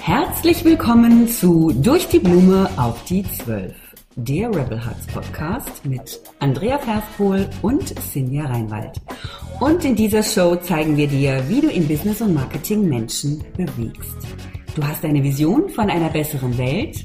Herzlich willkommen zu Durch die Blume auf die Zwölf, der Rebel Hearts Podcast mit Andrea Ferfpohl und Sinja Reinwald. Und in dieser Show zeigen wir dir, wie du in Business und Marketing Menschen bewegst. Du hast eine Vision von einer besseren Welt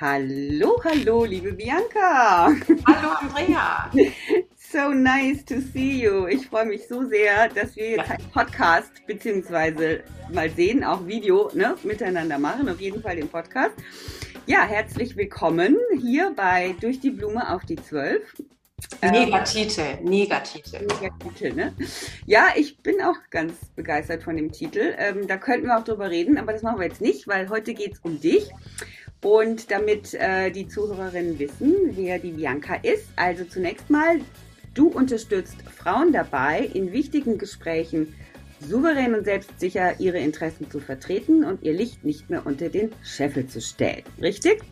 Hallo, hallo, liebe Bianca. Hallo, Andrea. So nice to see you. Ich freue mich so sehr, dass wir jetzt einen Podcast beziehungsweise mal sehen, auch Video ne, miteinander machen. Auf jeden Fall den Podcast. Ja, herzlich willkommen hier bei Durch die Blume auf die Zwölf. Negatitel, ähm, Negatitel. Negatitel, ne? Ja, ich bin auch ganz begeistert von dem Titel. Ähm, da könnten wir auch drüber reden, aber das machen wir jetzt nicht, weil heute geht es um dich. Und damit äh, die Zuhörerinnen wissen, wer die Bianca ist, also zunächst mal, du unterstützt Frauen dabei, in wichtigen Gesprächen souverän und selbstsicher ihre Interessen zu vertreten und ihr Licht nicht mehr unter den Scheffel zu stellen. Richtig?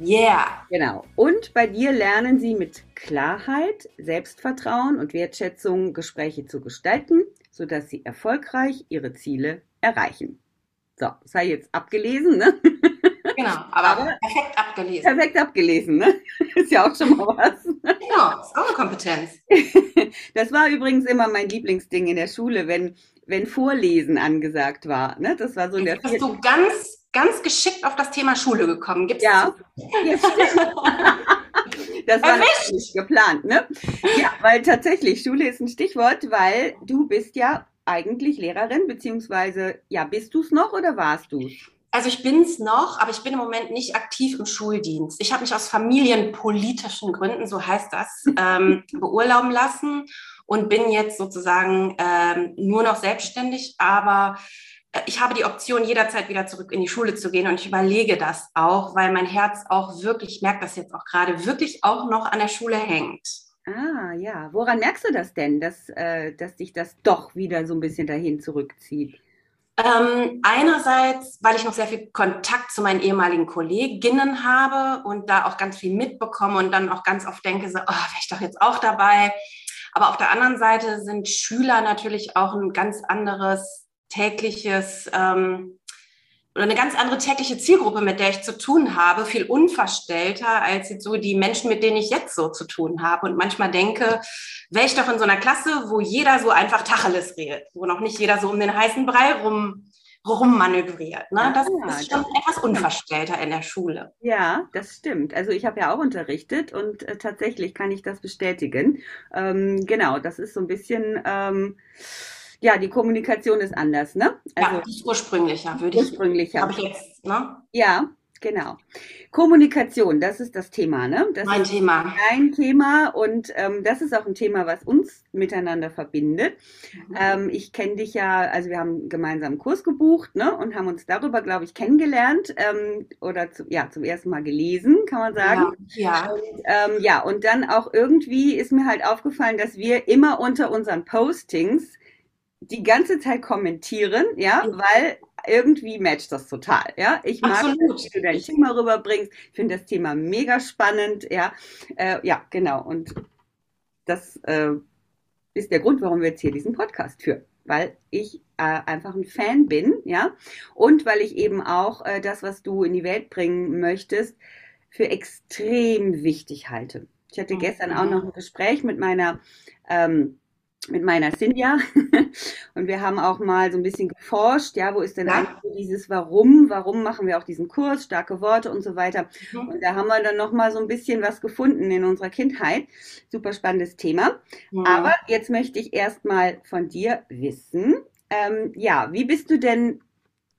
Yeah. Genau. Und bei dir lernen sie mit Klarheit, Selbstvertrauen und Wertschätzung Gespräche zu gestalten, sodass sie erfolgreich ihre Ziele erreichen. So, sei jetzt abgelesen, ne? Genau, aber, aber perfekt abgelesen. Perfekt abgelesen, ne? Ist ja auch schon mal was. Genau, ist auch eine Kompetenz. Das war übrigens immer mein Lieblingsding in der Schule, wenn, wenn Vorlesen angesagt war. Ne? Das war so in der Bist du ganz, ganz geschickt auf das Thema Schule gekommen? Gibt's ja. Das war nicht geplant, ne? Ja, weil tatsächlich Schule ist ein Stichwort, weil du bist ja eigentlich Lehrerin, beziehungsweise, ja, bist du es noch oder warst du es? Also ich bin es noch, aber ich bin im Moment nicht aktiv im Schuldienst. Ich habe mich aus familienpolitischen Gründen, so heißt das, ähm, beurlauben lassen und bin jetzt sozusagen ähm, nur noch selbstständig. Aber äh, ich habe die Option, jederzeit wieder zurück in die Schule zu gehen und ich überlege das auch, weil mein Herz auch wirklich, ich merke das jetzt auch gerade, wirklich auch noch an der Schule hängt. Ah, ja. Woran merkst du das denn, dass, äh, dass dich das doch wieder so ein bisschen dahin zurückzieht? Ähm, einerseits, weil ich noch sehr viel Kontakt zu meinen ehemaligen Kolleginnen habe und da auch ganz viel mitbekomme und dann auch ganz oft denke, so, oh, wäre ich doch jetzt auch dabei. Aber auf der anderen Seite sind Schüler natürlich auch ein ganz anderes tägliches ähm, oder eine ganz andere tägliche Zielgruppe, mit der ich zu tun habe, viel unverstellter als jetzt so die Menschen, mit denen ich jetzt so zu tun habe. Und manchmal denke, wäre ich doch in so einer Klasse, wo jeder so einfach Tacheles redet, wo noch nicht jeder so um den heißen Brei rum rummanövriert. Ne? Das ja, ist schon das etwas unverstellter in der Schule. Ja, das stimmt. Also ich habe ja auch unterrichtet und äh, tatsächlich kann ich das bestätigen. Ähm, genau, das ist so ein bisschen ähm, ja, die Kommunikation ist anders, ne? Also, ja, ist ursprünglicher, würde ich. Ursprünglicher. Habe ich jetzt, ne? Ja, genau. Kommunikation, das ist das Thema, ne? Das mein Thema. Ein Thema und ähm, das ist auch ein Thema, was uns miteinander verbindet. Mhm. Ähm, ich kenne dich ja, also wir haben gemeinsam einen Kurs gebucht, ne? Und haben uns darüber, glaube ich, kennengelernt ähm, oder zu, ja zum ersten Mal gelesen, kann man sagen. Ja. Ja. Und, ähm, ja. Und dann auch irgendwie ist mir halt aufgefallen, dass wir immer unter unseren Postings die ganze Zeit kommentieren, ja, ja. weil irgendwie matcht das total, ja. Ich mag, Absolut. wie du dein Thema rüberbringst. Ich finde das Thema mega spannend, ja. Äh, ja, genau. Und das äh, ist der Grund, warum wir jetzt hier diesen Podcast führen. Weil ich äh, einfach ein Fan bin, ja. Und weil ich eben auch äh, das, was du in die Welt bringen möchtest, für extrem wichtig halte. Ich hatte gestern auch noch ein Gespräch mit meiner ähm, mit meiner Sinja und wir haben auch mal so ein bisschen geforscht, ja, wo ist denn ja. eigentlich dieses Warum, warum machen wir auch diesen Kurs, starke Worte und so weiter. Mhm. Und da haben wir dann noch mal so ein bisschen was gefunden in unserer Kindheit. Super spannendes Thema. Mhm. Aber jetzt möchte ich erst mal von dir wissen, ähm, ja, wie bist du denn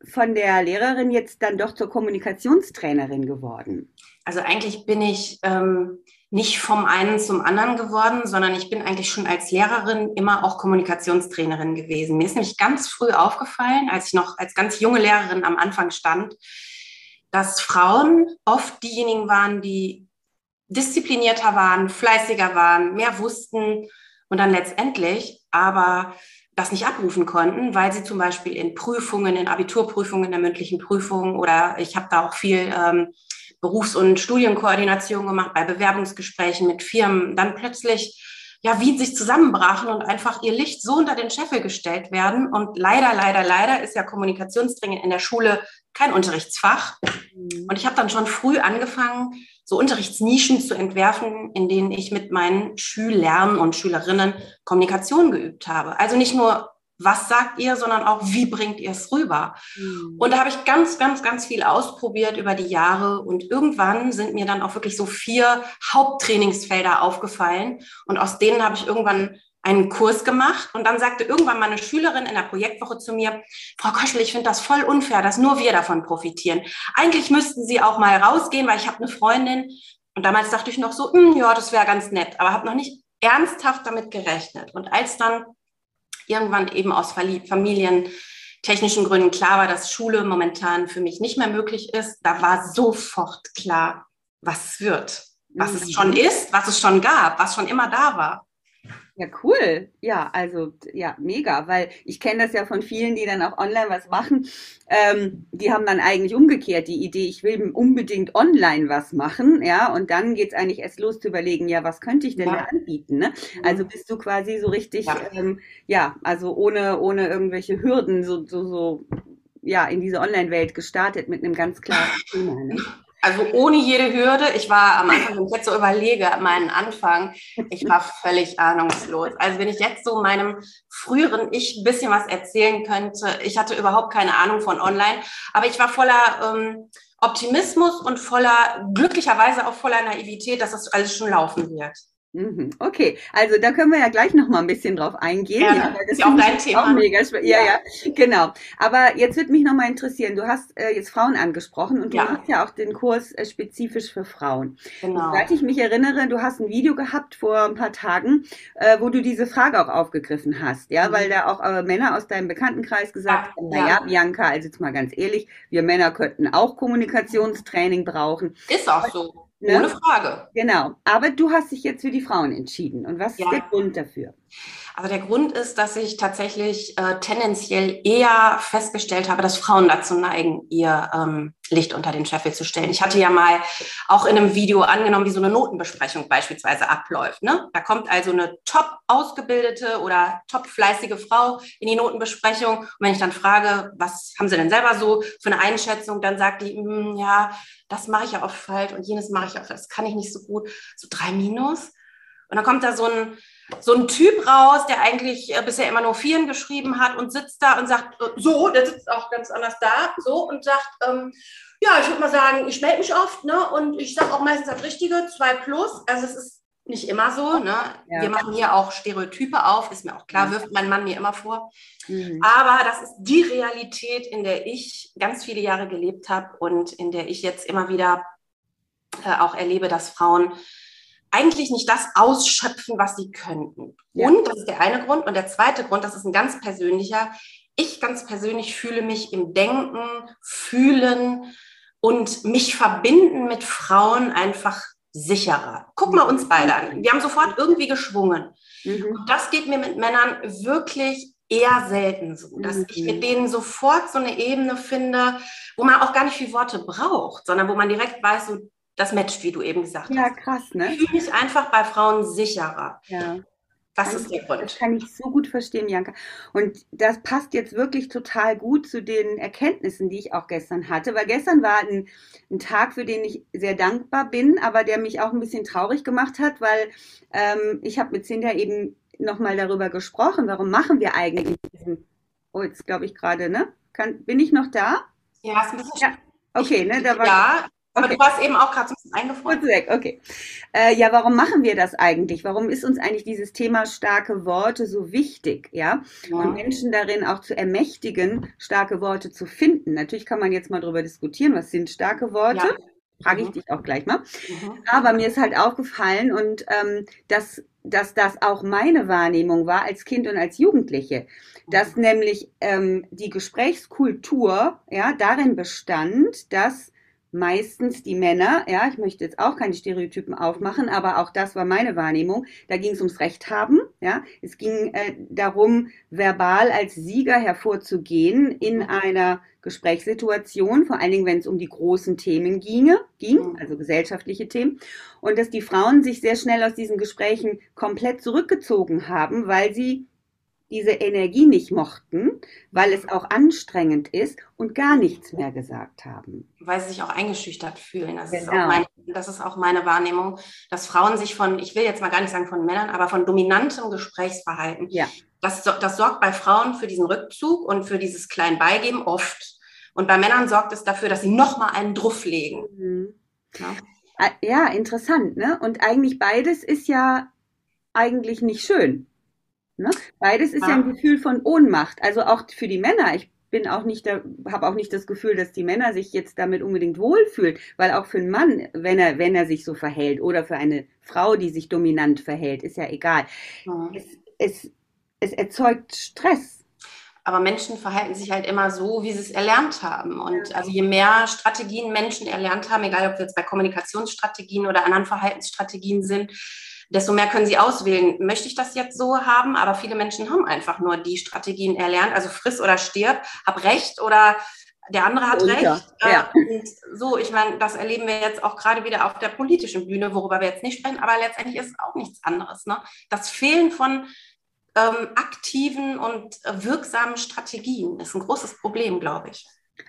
von der Lehrerin jetzt dann doch zur Kommunikationstrainerin geworden? Also eigentlich bin ich ähm, nicht vom einen zum anderen geworden, sondern ich bin eigentlich schon als Lehrerin immer auch Kommunikationstrainerin gewesen. Mir ist nämlich ganz früh aufgefallen, als ich noch als ganz junge Lehrerin am Anfang stand, dass Frauen oft diejenigen waren, die disziplinierter waren, fleißiger waren, mehr wussten und dann letztendlich aber das nicht abrufen konnten, weil sie zum Beispiel in Prüfungen, in Abiturprüfungen, in der mündlichen Prüfung oder ich habe da auch viel ähm, Berufs- und Studienkoordination gemacht bei Bewerbungsgesprächen mit Firmen, dann plötzlich ja, wie sich zusammenbrachen und einfach ihr Licht so unter den Scheffel gestellt werden. Und leider, leider, leider ist ja Kommunikationsdringen in der Schule kein Unterrichtsfach. Mhm. Und ich habe dann schon früh angefangen, so Unterrichtsnischen zu entwerfen, in denen ich mit meinen Schülern und Schülerinnen Kommunikation geübt habe. Also nicht nur was sagt ihr, sondern auch, wie bringt ihr es rüber? Mhm. Und da habe ich ganz, ganz, ganz viel ausprobiert über die Jahre und irgendwann sind mir dann auch wirklich so vier Haupttrainingsfelder aufgefallen und aus denen habe ich irgendwann einen Kurs gemacht und dann sagte irgendwann meine Schülerin in der Projektwoche zu mir, Frau Koschel, ich finde das voll unfair, dass nur wir davon profitieren. Eigentlich müssten Sie auch mal rausgehen, weil ich habe eine Freundin und damals dachte ich noch so, hm, ja, das wäre ganz nett, aber habe noch nicht ernsthaft damit gerechnet. Und als dann irgendwann eben aus familientechnischen Gründen klar war, dass Schule momentan für mich nicht mehr möglich ist, da war sofort klar, was es wird, was mhm. es schon ist, was es schon gab, was schon immer da war. Ja, cool. Ja, also ja, mega, weil ich kenne das ja von vielen, die dann auch online was machen. Ähm, die haben dann eigentlich umgekehrt die Idee, ich will unbedingt online was machen, ja, und dann geht es eigentlich erst los zu überlegen, ja, was könnte ich denn ja. da anbieten? Ne? Also bist du quasi so richtig, ja, ähm, ja also ohne, ohne irgendwelche Hürden so, so, so ja, in diese Online-Welt gestartet mit einem ganz klaren Thema. Ne? Also ohne jede Hürde. Ich war am Anfang, wenn ich jetzt so überlege, meinen Anfang, ich war völlig ahnungslos. Also wenn ich jetzt so meinem früheren Ich ein bisschen was erzählen könnte, ich hatte überhaupt keine Ahnung von Online, aber ich war voller ähm, Optimismus und voller, glücklicherweise auch voller Naivität, dass das alles schon laufen wird. Mhm. Okay, also da können wir ja gleich noch mal ein bisschen drauf eingehen. Ja, ja das ist auch dein Thema. Auch mega ja, ja, ja, genau. Aber jetzt würde mich noch mal interessieren. Du hast äh, jetzt Frauen angesprochen und du ja. hast ja auch den Kurs äh, spezifisch für Frauen. Genau. Seit ich mich erinnere, du hast ein Video gehabt vor ein paar Tagen, äh, wo du diese Frage auch aufgegriffen hast, ja, mhm. weil da auch äh, Männer aus deinem Bekanntenkreis gesagt haben, na ja, Bianca, also jetzt mal ganz ehrlich, wir Männer könnten auch Kommunikationstraining brauchen. Ist auch so. Ne? Ohne Frage. Genau. Aber du hast dich jetzt für die Frauen entschieden. Und was ja. ist der Grund dafür? Also der Grund ist, dass ich tatsächlich äh, tendenziell eher festgestellt habe, dass Frauen dazu neigen, ihr ähm, Licht unter den Scheffel zu stellen. Ich hatte ja mal auch in einem Video angenommen, wie so eine Notenbesprechung beispielsweise abläuft. Ne? Da kommt also eine top ausgebildete oder top fleißige Frau in die Notenbesprechung. Und wenn ich dann frage, was haben sie denn selber so für eine Einschätzung, dann sagt die, hm, ja, das mache ich ja oft falsch und jenes mache ich auch, das kann ich nicht so gut. So drei Minus. Und dann kommt da so ein so ein Typ raus, der eigentlich äh, bisher immer nur Vieren geschrieben hat und sitzt da und sagt, äh, so, der sitzt auch ganz anders da, so und sagt, ähm, ja, ich würde mal sagen, ich melde mich oft, ne? Und ich sage auch meistens das Richtige, zwei plus. Also es ist nicht immer so, ne? Ja. Wir machen hier auch Stereotype auf, ist mir auch klar, wirft mein Mann mir immer vor. Mhm. Aber das ist die Realität, in der ich ganz viele Jahre gelebt habe und in der ich jetzt immer wieder äh, auch erlebe, dass Frauen eigentlich nicht das ausschöpfen, was sie könnten. Ja. Und das ist der eine Grund. Und der zweite Grund, das ist ein ganz persönlicher. Ich ganz persönlich fühle mich im Denken, fühlen und mich verbinden mit Frauen einfach sicherer. Guck mal uns beide an. Wir haben sofort irgendwie geschwungen. Mhm. Und das geht mir mit Männern wirklich eher selten so, dass mhm. ich mit denen sofort so eine Ebene finde, wo man auch gar nicht viel Worte braucht, sondern wo man direkt weiß, so, das matcht, wie du eben gesagt ja, hast. Ja, krass, ne? Ich fühle mich einfach bei Frauen sicherer. Ja. Das ist der Grund. Das kann ich so gut verstehen, Janka. Und das passt jetzt wirklich total gut zu den Erkenntnissen, die ich auch gestern hatte, weil gestern war ein, ein Tag, für den ich sehr dankbar bin, aber der mich auch ein bisschen traurig gemacht hat, weil ähm, ich habe mit Cinda eben nochmal darüber gesprochen, warum machen wir eigentlich diesen, oh, jetzt glaube ich gerade, ne? Kann, bin ich noch da? Ja, ist ein bisschen. Ja. Okay, ne, da war, ja, Aber du warst eben auch gerade so ein bisschen eingefroren. Kurz weg, okay. Äh, ja, warum machen wir das eigentlich? Warum ist uns eigentlich dieses Thema starke Worte so wichtig? Ja? ja? Und Menschen darin auch zu ermächtigen, starke Worte zu finden. Natürlich kann man jetzt mal darüber diskutieren, was sind starke Worte? Ja. Frage ich mhm. dich auch gleich mal. Mhm. Aber mir ist halt aufgefallen und ähm, dass, dass das auch meine Wahrnehmung war als Kind und als Jugendliche, dass mhm. nämlich ähm, die Gesprächskultur ja darin bestand, dass meistens die Männer, ja, ich möchte jetzt auch keine Stereotypen aufmachen, aber auch das war meine Wahrnehmung. Da ging es ums Recht haben, ja. Es ging äh, darum, verbal als Sieger hervorzugehen in einer Gesprächssituation, vor allen Dingen, wenn es um die großen Themen ginge, ging, also gesellschaftliche Themen, und dass die Frauen sich sehr schnell aus diesen Gesprächen komplett zurückgezogen haben, weil sie diese Energie nicht mochten, weil es auch anstrengend ist und gar nichts mehr gesagt haben. Weil sie sich auch eingeschüchtert fühlen. Das, genau. ist, auch genau. meine, das ist auch meine Wahrnehmung, dass Frauen sich von, ich will jetzt mal gar nicht sagen von Männern, aber von dominantem Gesprächsverhalten, ja. das, das sorgt bei Frauen für diesen Rückzug und für dieses Kleinbeigeben oft. Und bei Männern sorgt es dafür, dass sie nochmal einen Druff legen. Mhm. Ja. Ah, ja, interessant. Ne? Und eigentlich beides ist ja eigentlich nicht schön. Ne? Beides ist ja. ja ein Gefühl von Ohnmacht. Also auch für die Männer. Ich bin auch nicht, habe auch nicht das Gefühl, dass die Männer sich jetzt damit unbedingt wohlfühlen, weil auch für einen Mann, wenn er, wenn er sich so verhält oder für eine Frau, die sich dominant verhält, ist ja egal. Ja. Es, es, es erzeugt Stress. Aber Menschen verhalten sich halt immer so, wie sie es erlernt haben. Und also je mehr Strategien Menschen erlernt haben, egal ob wir jetzt bei Kommunikationsstrategien oder anderen Verhaltensstrategien sind, desto mehr können sie auswählen. Möchte ich das jetzt so haben? Aber viele Menschen haben einfach nur die Strategien erlernt. Also friss oder stirb, hab recht oder der andere hat recht. Ja. Ja. Und so, ich meine, das erleben wir jetzt auch gerade wieder auf der politischen Bühne, worüber wir jetzt nicht sprechen, aber letztendlich ist es auch nichts anderes. Ne? Das Fehlen von ähm, aktiven und wirksamen Strategien ist ein großes Problem, glaube ich.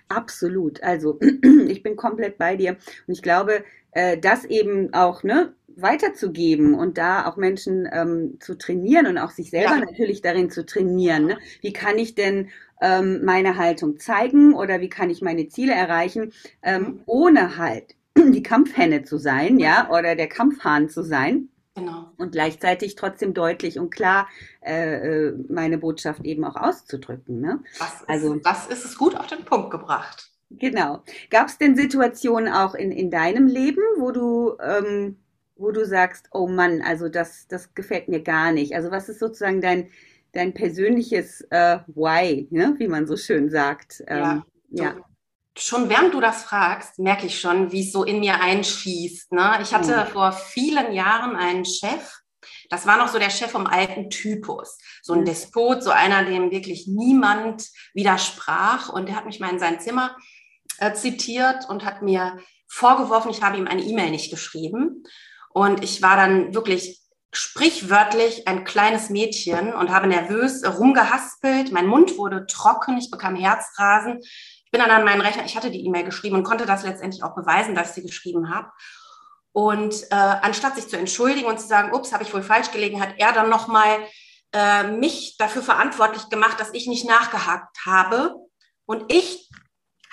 Absolut. Also ich bin komplett bei dir. Und ich glaube, äh, das eben auch ne, weiterzugeben und da auch Menschen ähm, zu trainieren und auch sich selber ja. natürlich darin zu trainieren. Ne? Wie kann ich denn ähm, meine Haltung zeigen oder wie kann ich meine Ziele erreichen, ähm, mhm. ohne halt die Kampfhenne zu sein, ja, oder der Kampfhahn zu sein. Genau. Und gleichzeitig trotzdem deutlich und klar äh, äh meine Botschaft eben auch auszudrücken. Ne? Das, ist, also, das ist es gut auf den Punkt gebracht. Genau. Gab es denn Situationen auch in, in deinem Leben, wo du, ähm, wo du sagst, oh Mann, also das, das gefällt mir gar nicht? Also was ist sozusagen dein, dein persönliches äh, Why, ne? wie man so schön sagt? Ähm, ja. ja. Schon während du das fragst, merke ich schon, wie es so in mir einschießt. Ne? Ich hatte mhm. vor vielen Jahren einen Chef, das war noch so der Chef vom alten Typus. So ein mhm. Despot, so einer, dem wirklich niemand widersprach. Und der hat mich mal in sein Zimmer äh, zitiert und hat mir vorgeworfen, ich habe ihm eine E-Mail nicht geschrieben. Und ich war dann wirklich sprichwörtlich ein kleines Mädchen und habe nervös rumgehaspelt. Mein Mund wurde trocken, ich bekam Herzrasen. Ich bin dann an meinen Rechner, ich hatte die E-Mail geschrieben und konnte das letztendlich auch beweisen, dass ich sie geschrieben habe. Und äh, anstatt sich zu entschuldigen und zu sagen, ups, habe ich wohl falsch gelegen, hat er dann nochmal äh, mich dafür verantwortlich gemacht, dass ich nicht nachgehakt habe. Und ich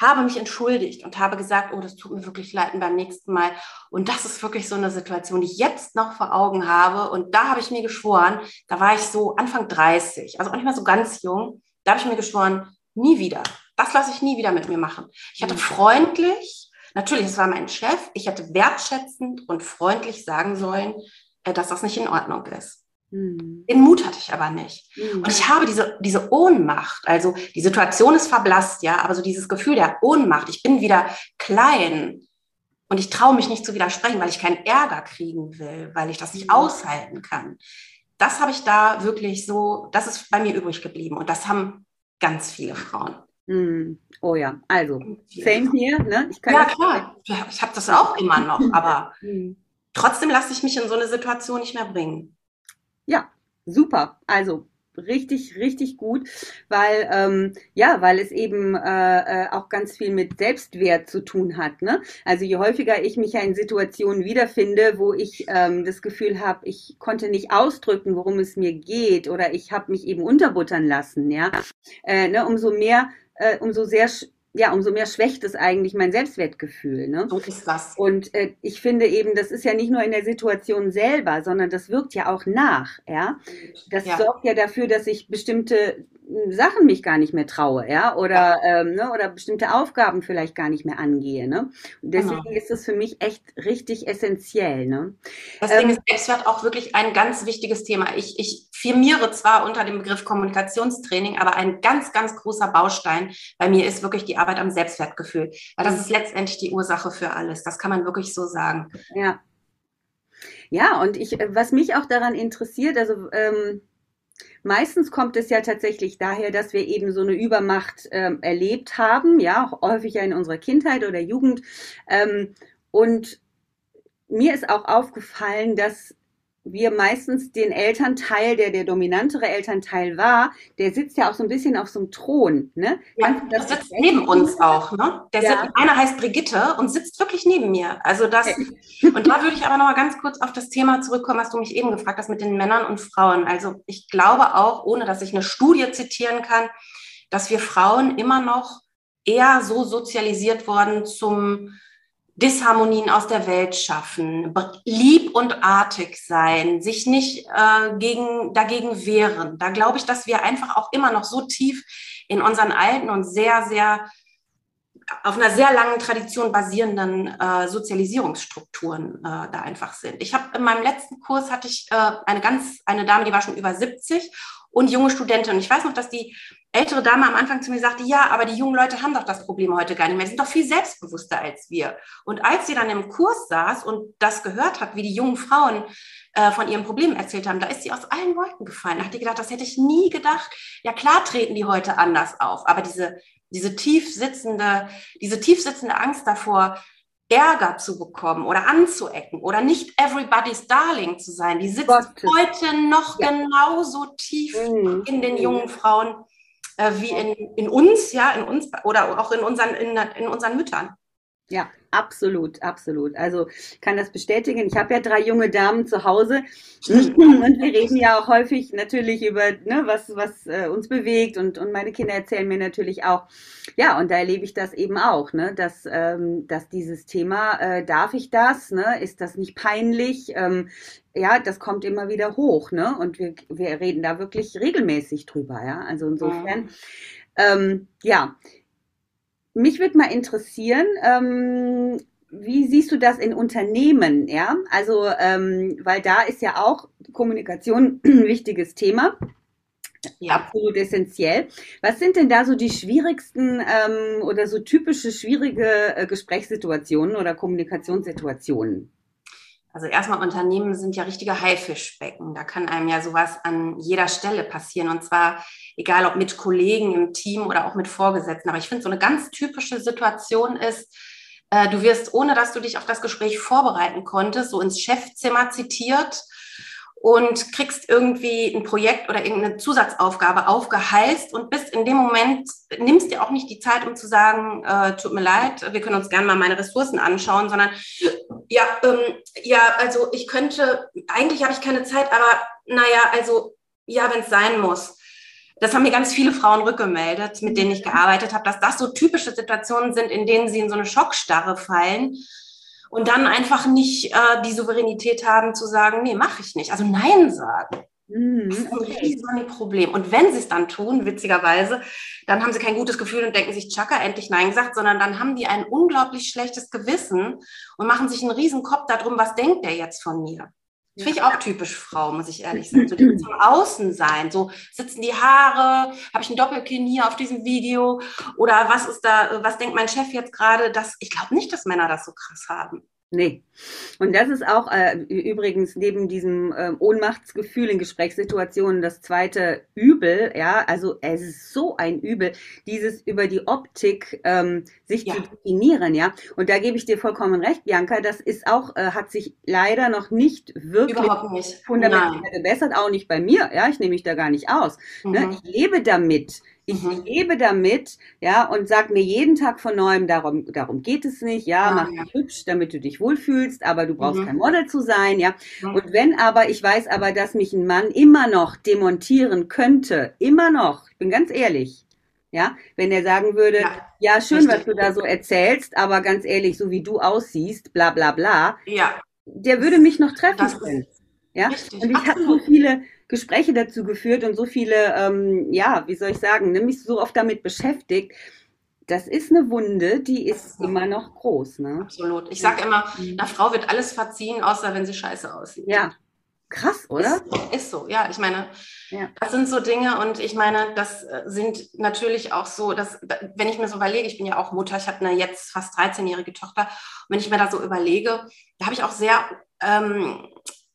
habe mich entschuldigt und habe gesagt, oh, das tut mir wirklich leid beim nächsten Mal. Und das ist wirklich so eine Situation, die ich jetzt noch vor Augen habe. Und da habe ich mir geschworen, da war ich so Anfang 30, also auch nicht mal so ganz jung, da habe ich mir geschworen, nie wieder. Das lasse ich nie wieder mit mir machen. Ich hatte mhm. freundlich, natürlich, es war mein Chef, ich hätte wertschätzend und freundlich sagen sollen, äh, dass das nicht in Ordnung ist. Mhm. Den Mut hatte ich aber nicht. Mhm. Und ich habe diese, diese Ohnmacht, also die Situation ist verblasst, ja, aber so dieses Gefühl der Ohnmacht, ich bin wieder klein und ich traue mich nicht zu widersprechen, weil ich keinen Ärger kriegen will, weil ich das nicht mhm. aushalten kann. Das habe ich da wirklich so, das ist bei mir übrig geblieben und das haben ganz viele Frauen. Mhm. Oh ja, also, same hier, ne? Ich ja, klar, ich habe das auch immer noch, aber mhm. trotzdem lasse ich mich in so eine Situation nicht mehr bringen. Ja, super. Also richtig, richtig gut, weil ähm, ja, weil es eben äh, äh, auch ganz viel mit Selbstwert zu tun hat. Ne? Also je häufiger ich mich ja in Situationen wiederfinde, wo ich ähm, das Gefühl habe, ich konnte nicht ausdrücken, worum es mir geht, oder ich habe mich eben unterbuttern lassen, ja, äh, ne, umso mehr, äh, umso sehr ja, umso mehr schwächt es eigentlich mein Selbstwertgefühl. Ne? So ist das. Und äh, ich finde eben, das ist ja nicht nur in der Situation selber, sondern das wirkt ja auch nach. Ja, das ja. sorgt ja dafür, dass ich bestimmte Sachen mich gar nicht mehr traue, ja, oder, ähm, ne, oder bestimmte Aufgaben vielleicht gar nicht mehr angehe, ne. Und deswegen genau. ist es für mich echt richtig essentiell, ne. Deswegen ähm, ist Selbstwert auch wirklich ein ganz wichtiges Thema. Ich, ich firmiere zwar unter dem Begriff Kommunikationstraining, aber ein ganz, ganz großer Baustein bei mir ist wirklich die Arbeit am Selbstwertgefühl, weil das ist letztendlich die Ursache für alles. Das kann man wirklich so sagen. Ja. Ja, und ich, was mich auch daran interessiert, also ähm, Meistens kommt es ja tatsächlich daher, dass wir eben so eine Übermacht ähm, erlebt haben, ja, häufiger in unserer Kindheit oder Jugend. Ähm, und mir ist auch aufgefallen, dass wir meistens den Elternteil, der der dominantere Elternteil war, der sitzt ja auch so ein bisschen auf so einem Thron. Ne? Ja, das sitzt neben uns auch. Ne? Der ja. sitzt, einer heißt Brigitte und sitzt wirklich neben mir. Also das, und da würde ich aber noch mal ganz kurz auf das Thema zurückkommen, was du mich eben gefragt hast mit den Männern und Frauen. Also ich glaube auch, ohne dass ich eine Studie zitieren kann, dass wir Frauen immer noch eher so sozialisiert worden zum Disharmonien aus der Welt schaffen, lieb und artig sein, sich nicht äh, gegen, dagegen wehren. Da glaube ich, dass wir einfach auch immer noch so tief in unseren alten und sehr, sehr auf einer sehr langen Tradition basierenden äh, Sozialisierungsstrukturen äh, da einfach sind. Ich habe in meinem letzten Kurs hatte ich äh, eine ganz eine Dame, die war schon über 70 und junge Studentin. Und ich weiß noch, dass die ältere Dame am Anfang zu mir sagte, ja, aber die jungen Leute haben doch das Problem heute gar nicht mehr, Sie sind doch viel selbstbewusster als wir. Und als sie dann im Kurs saß und das gehört hat, wie die jungen Frauen äh, von ihren Problemen erzählt haben, da ist sie aus allen Wolken gefallen. Da hat die gedacht, das hätte ich nie gedacht. Ja, klar treten die heute anders auf, aber diese, diese tief sitzende, diese tief sitzende Angst davor, Ärger zu bekommen oder anzuecken oder nicht everybody's darling zu sein, die sitzt Gottes. heute noch ja. genauso tief mhm. in den jungen Frauen äh, wie in, in uns, ja, in uns oder auch in unseren, in, in unseren Müttern. Ja, absolut, absolut. Also kann das bestätigen. Ich habe ja drei junge Damen zu Hause. Und wir reden ja auch häufig natürlich über, ne, was, was äh, uns bewegt und, und meine Kinder erzählen mir natürlich auch, ja, und da erlebe ich das eben auch, ne, dass, ähm, dass dieses Thema, äh, darf ich das, ne, ist das nicht peinlich, ähm, ja, das kommt immer wieder hoch, ne, und wir, wir reden da wirklich regelmäßig drüber, ja, also insofern, ähm, ja, mich würde mal interessieren, ähm, wie siehst du das in Unternehmen? Ja, also, ähm, weil da ist ja auch Kommunikation ein wichtiges Thema. Ja. Absolut essentiell. Was sind denn da so die schwierigsten ähm, oder so typische schwierige äh, Gesprächssituationen oder Kommunikationssituationen? Also erstmal Unternehmen sind ja richtige Haifischbecken. Da kann einem ja sowas an jeder Stelle passieren. Und zwar egal ob mit Kollegen im Team oder auch mit Vorgesetzten. Aber ich finde, so eine ganz typische Situation ist, äh, du wirst, ohne dass du dich auf das Gespräch vorbereiten konntest, so ins Chefzimmer zitiert und kriegst irgendwie ein Projekt oder irgendeine Zusatzaufgabe aufgeheißt und bist in dem Moment, nimmst dir auch nicht die Zeit, um zu sagen, äh, tut mir leid, wir können uns gerne mal meine Ressourcen anschauen, sondern ja, ähm, ja, also ich könnte, eigentlich habe ich keine Zeit, aber naja, also ja, wenn es sein muss. Das haben mir ganz viele Frauen rückgemeldet, mit denen ich gearbeitet habe, dass das so typische Situationen sind, in denen sie in so eine Schockstarre fallen und dann einfach nicht äh, die Souveränität haben zu sagen, nee, mache ich nicht. Also Nein sagen. Mhm, das ist ein Problem. Und wenn sie es dann tun, witzigerweise, dann haben sie kein gutes Gefühl und denken sich, Chaka, endlich Nein gesagt, sondern dann haben die ein unglaublich schlechtes Gewissen und machen sich einen riesen Kopf darum, was denkt der jetzt von mir? Finde ich auch typisch Frau, muss ich ehrlich sagen. So die zum Außen sein. So sitzen die Haare, habe ich ein Doppelkinn hier auf diesem Video oder was ist da, was denkt mein Chef jetzt gerade? Das, ich glaube nicht, dass Männer das so krass haben. Nee. Und das ist auch äh, übrigens neben diesem äh, Ohnmachtsgefühl in Gesprächssituationen das zweite Übel, ja, also es ist so ein Übel, dieses über die Optik ähm, sich ja. zu definieren, ja. Und da gebe ich dir vollkommen recht, Bianca, das ist auch, äh, hat sich leider noch nicht wirklich nicht. fundamental gebessert, auch nicht bei mir, ja, ich nehme mich da gar nicht aus. Ne? Mhm. Ne? Ich lebe damit. Ich mhm. lebe damit, ja, und sag mir jeden Tag von neuem, darum, darum geht es nicht, ja, ja mach dich hübsch, damit du dich wohlfühlst, aber du brauchst mhm. kein Model zu sein, ja. Mhm. Und wenn aber, ich weiß aber, dass mich ein Mann immer noch demontieren könnte, immer noch, ich bin ganz ehrlich, Ja, wenn er sagen würde, ja, ja schön, richtig. was du da so erzählst, aber ganz ehrlich, so wie du aussiehst, bla bla bla, ja. der würde mich noch treffen können. Ja, richtig. und ich habe so viele Gespräche dazu geführt und so viele, ähm, ja, wie soll ich sagen, nämlich so oft damit beschäftigt. Das ist eine Wunde, die ist immer noch groß. Ne? Absolut. Ich sage immer, mhm. einer Frau wird alles verziehen, außer wenn sie scheiße aussieht. Ja, Krass, oder? Ist, ist, so, ja. Ich meine, ja. das sind so Dinge und ich meine, das äh, sind natürlich auch so, dass, wenn ich mir so überlege, ich bin ja auch Mutter, ich habe eine jetzt fast 13-jährige Tochter, und wenn ich mir da so überlege, da habe ich auch sehr ähm,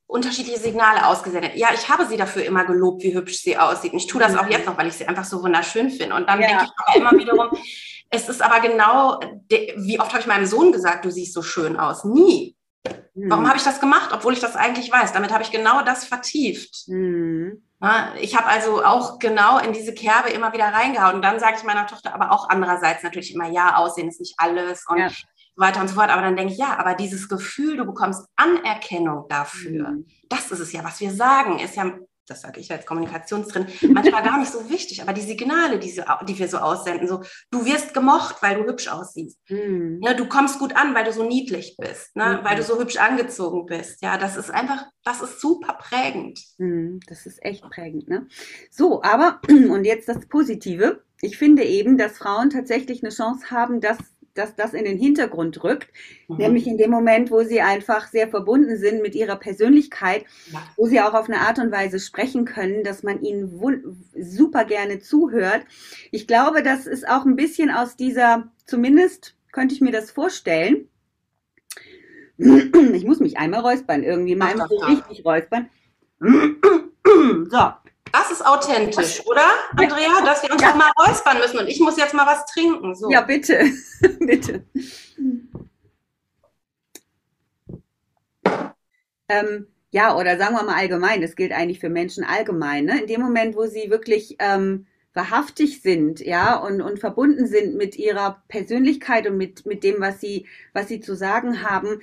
unterschiedliche Signale ausgesendet. Ja, ich habe sie dafür immer gelobt, wie hübsch sie aussieht. Und ich tue das auch mhm. jetzt noch, weil ich sie einfach so wunderschön finde. Und dann ja. denke ich aber immer wiederum, es ist aber genau, wie oft habe ich meinem Sohn gesagt, du siehst so schön aus? Nie. Warum hm. habe ich das gemacht, obwohl ich das eigentlich weiß? Damit habe ich genau das vertieft. Mhm. Ich habe also auch genau in diese Kerbe immer wieder reingehauen. Und dann sage ich meiner Tochter aber auch andererseits natürlich immer, ja, Aussehen ist nicht alles und ja. So weiter und so fort. Aber dann denke ich, ja, aber dieses Gefühl, du bekommst Anerkennung dafür, mhm. das ist es ja, was wir sagen, ist ja das sage ich als Kommunikationstrin, manchmal gar nicht so wichtig, aber die Signale, die, so, die wir so aussenden, so, du wirst gemocht, weil du hübsch aussiehst. Mhm. Ja, du kommst gut an, weil du so niedlich bist, ne? Mhm. weil du so hübsch angezogen bist. Ja, das ist einfach, das ist super prägend. Mhm, das ist echt prägend. Ne? So, aber, und jetzt das Positive. Ich finde eben, dass Frauen tatsächlich eine Chance haben, das dass das in den Hintergrund rückt, mhm. nämlich in dem Moment, wo sie einfach sehr verbunden sind mit ihrer Persönlichkeit, ja. wo sie auch auf eine Art und Weise sprechen können, dass man ihnen super gerne zuhört. Ich glaube, das ist auch ein bisschen aus dieser, zumindest könnte ich mir das vorstellen. Ich muss mich einmal räuspern, irgendwie mal einmal so richtig räuspern. So, das ist authentisch, oder, Andrea? Dass wir uns ja. mal räuspern müssen und ich muss jetzt mal was trinken. So. Ja, bitte. bitte. Ähm, ja, oder sagen wir mal allgemein, das gilt eigentlich für Menschen allgemein. Ne? In dem Moment, wo sie wirklich ähm, wahrhaftig sind, ja, und, und verbunden sind mit ihrer Persönlichkeit und mit, mit dem, was sie, was sie zu sagen haben,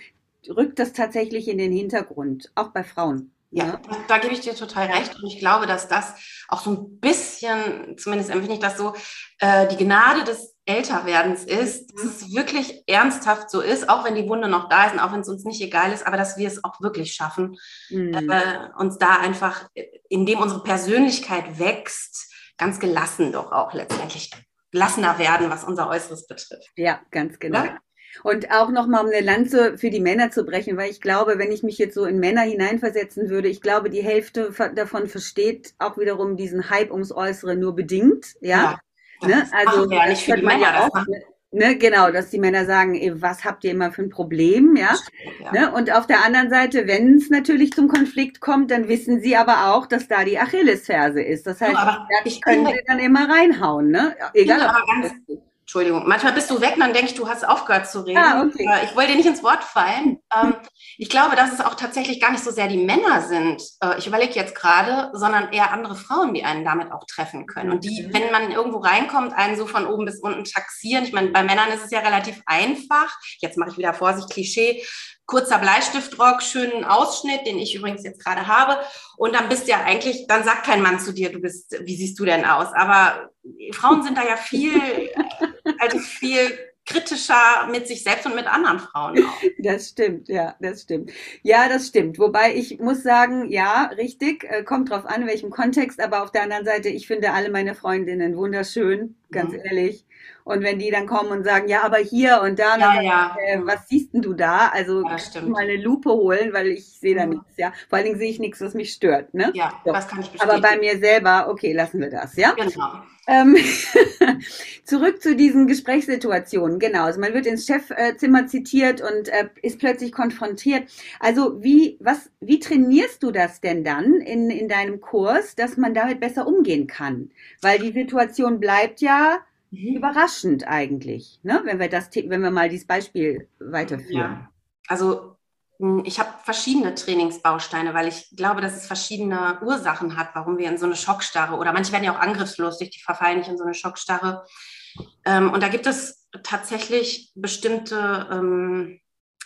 rückt das tatsächlich in den Hintergrund, auch bei Frauen. Ja, ja, da gebe ich dir total recht. Und ich glaube, dass das auch so ein bisschen, zumindest empfinde ich das so, äh, die Gnade des Älterwerdens ist, dass es wirklich ernsthaft so ist, auch wenn die Wunde noch da ist und auch wenn es uns nicht egal ist, aber dass wir es auch wirklich schaffen, mhm. äh, uns da einfach, indem unsere Persönlichkeit wächst, ganz gelassen doch auch letztendlich gelassener werden, was unser Äußeres betrifft. Ja, ganz genau. Ja? Und auch nochmal, um eine Lanze für die Männer zu brechen, weil ich glaube, wenn ich mich jetzt so in Männer hineinversetzen würde, ich glaube, die Hälfte davon versteht auch wiederum diesen Hype ums Äußere nur bedingt, ja. ja ne? Also, ja nicht für die Männer ja auch, Ne, genau, dass die Männer sagen, ey, was habt ihr immer für ein Problem, ja? ja. Ne? Und auf der anderen Seite, wenn es natürlich zum Konflikt kommt, dann wissen sie aber auch, dass da die Achillesferse ist. Das heißt, ja, da können sie dann immer reinhauen, ne? Egal. Ja, ganz, Entschuldigung, manchmal bist du weg und dann denke ich, du hast aufgehört zu reden. Ah, okay. Äh, ich wollte dir nicht ins Wort fallen. Ähm, ich glaube, dass es auch tatsächlich gar nicht so sehr die Männer sind, äh, ich überlege jetzt gerade, sondern eher andere Frauen, die einen damit auch treffen können. Und die, mhm. wenn man irgendwo reinkommt, einen so von oben bis unten taxieren. Ich meine, bei Männern ist es ja relativ einfach. Jetzt mache ich wieder Vorsicht, Klischee kurzer Bleistiftrock, schönen Ausschnitt, den ich übrigens jetzt gerade habe. Und dann bist du ja eigentlich, dann sagt kein Mann zu dir, du bist, wie siehst du denn aus? Aber Frauen sind da ja viel, also viel kritischer mit sich selbst und mit anderen Frauen auch. Das stimmt, ja, das stimmt. Ja, das stimmt. Wobei ich muss sagen, ja, richtig, äh, kommt drauf an, welchem Kontext, aber auf der anderen Seite, ich finde alle meine Freundinnen wunderschön, ganz mhm. ehrlich. Und wenn die dann kommen und sagen, ja, aber hier und da, ja, ja. Äh, was siehst denn du da? Also ja, mal eine Lupe holen, weil ich sehe da mhm. nichts, ja. Vor allen Dingen sehe ich nichts, was mich stört, ne? Ja, so. das kann ich bestätigen. Aber bei mir selber, okay, lassen wir das, ja? Genau. Ähm, zurück zu diesen Gesprächssituationen, genau. Also man wird ins Chefzimmer zitiert und äh, ist plötzlich konfrontiert. Also wie, was, wie trainierst du das denn dann in, in deinem Kurs, dass man damit besser umgehen kann? Weil die Situation bleibt ja Mhm. Überraschend eigentlich, ne? wenn wir das, wenn wir mal dieses Beispiel weiterführen. Ja. Also hm, ich habe verschiedene Trainingsbausteine, weil ich glaube, dass es verschiedene Ursachen hat, warum wir in so eine Schockstarre oder manche werden ja auch angriffslustig, die verfallen nicht in so eine Schockstarre. Ähm, und da gibt es tatsächlich bestimmte ähm,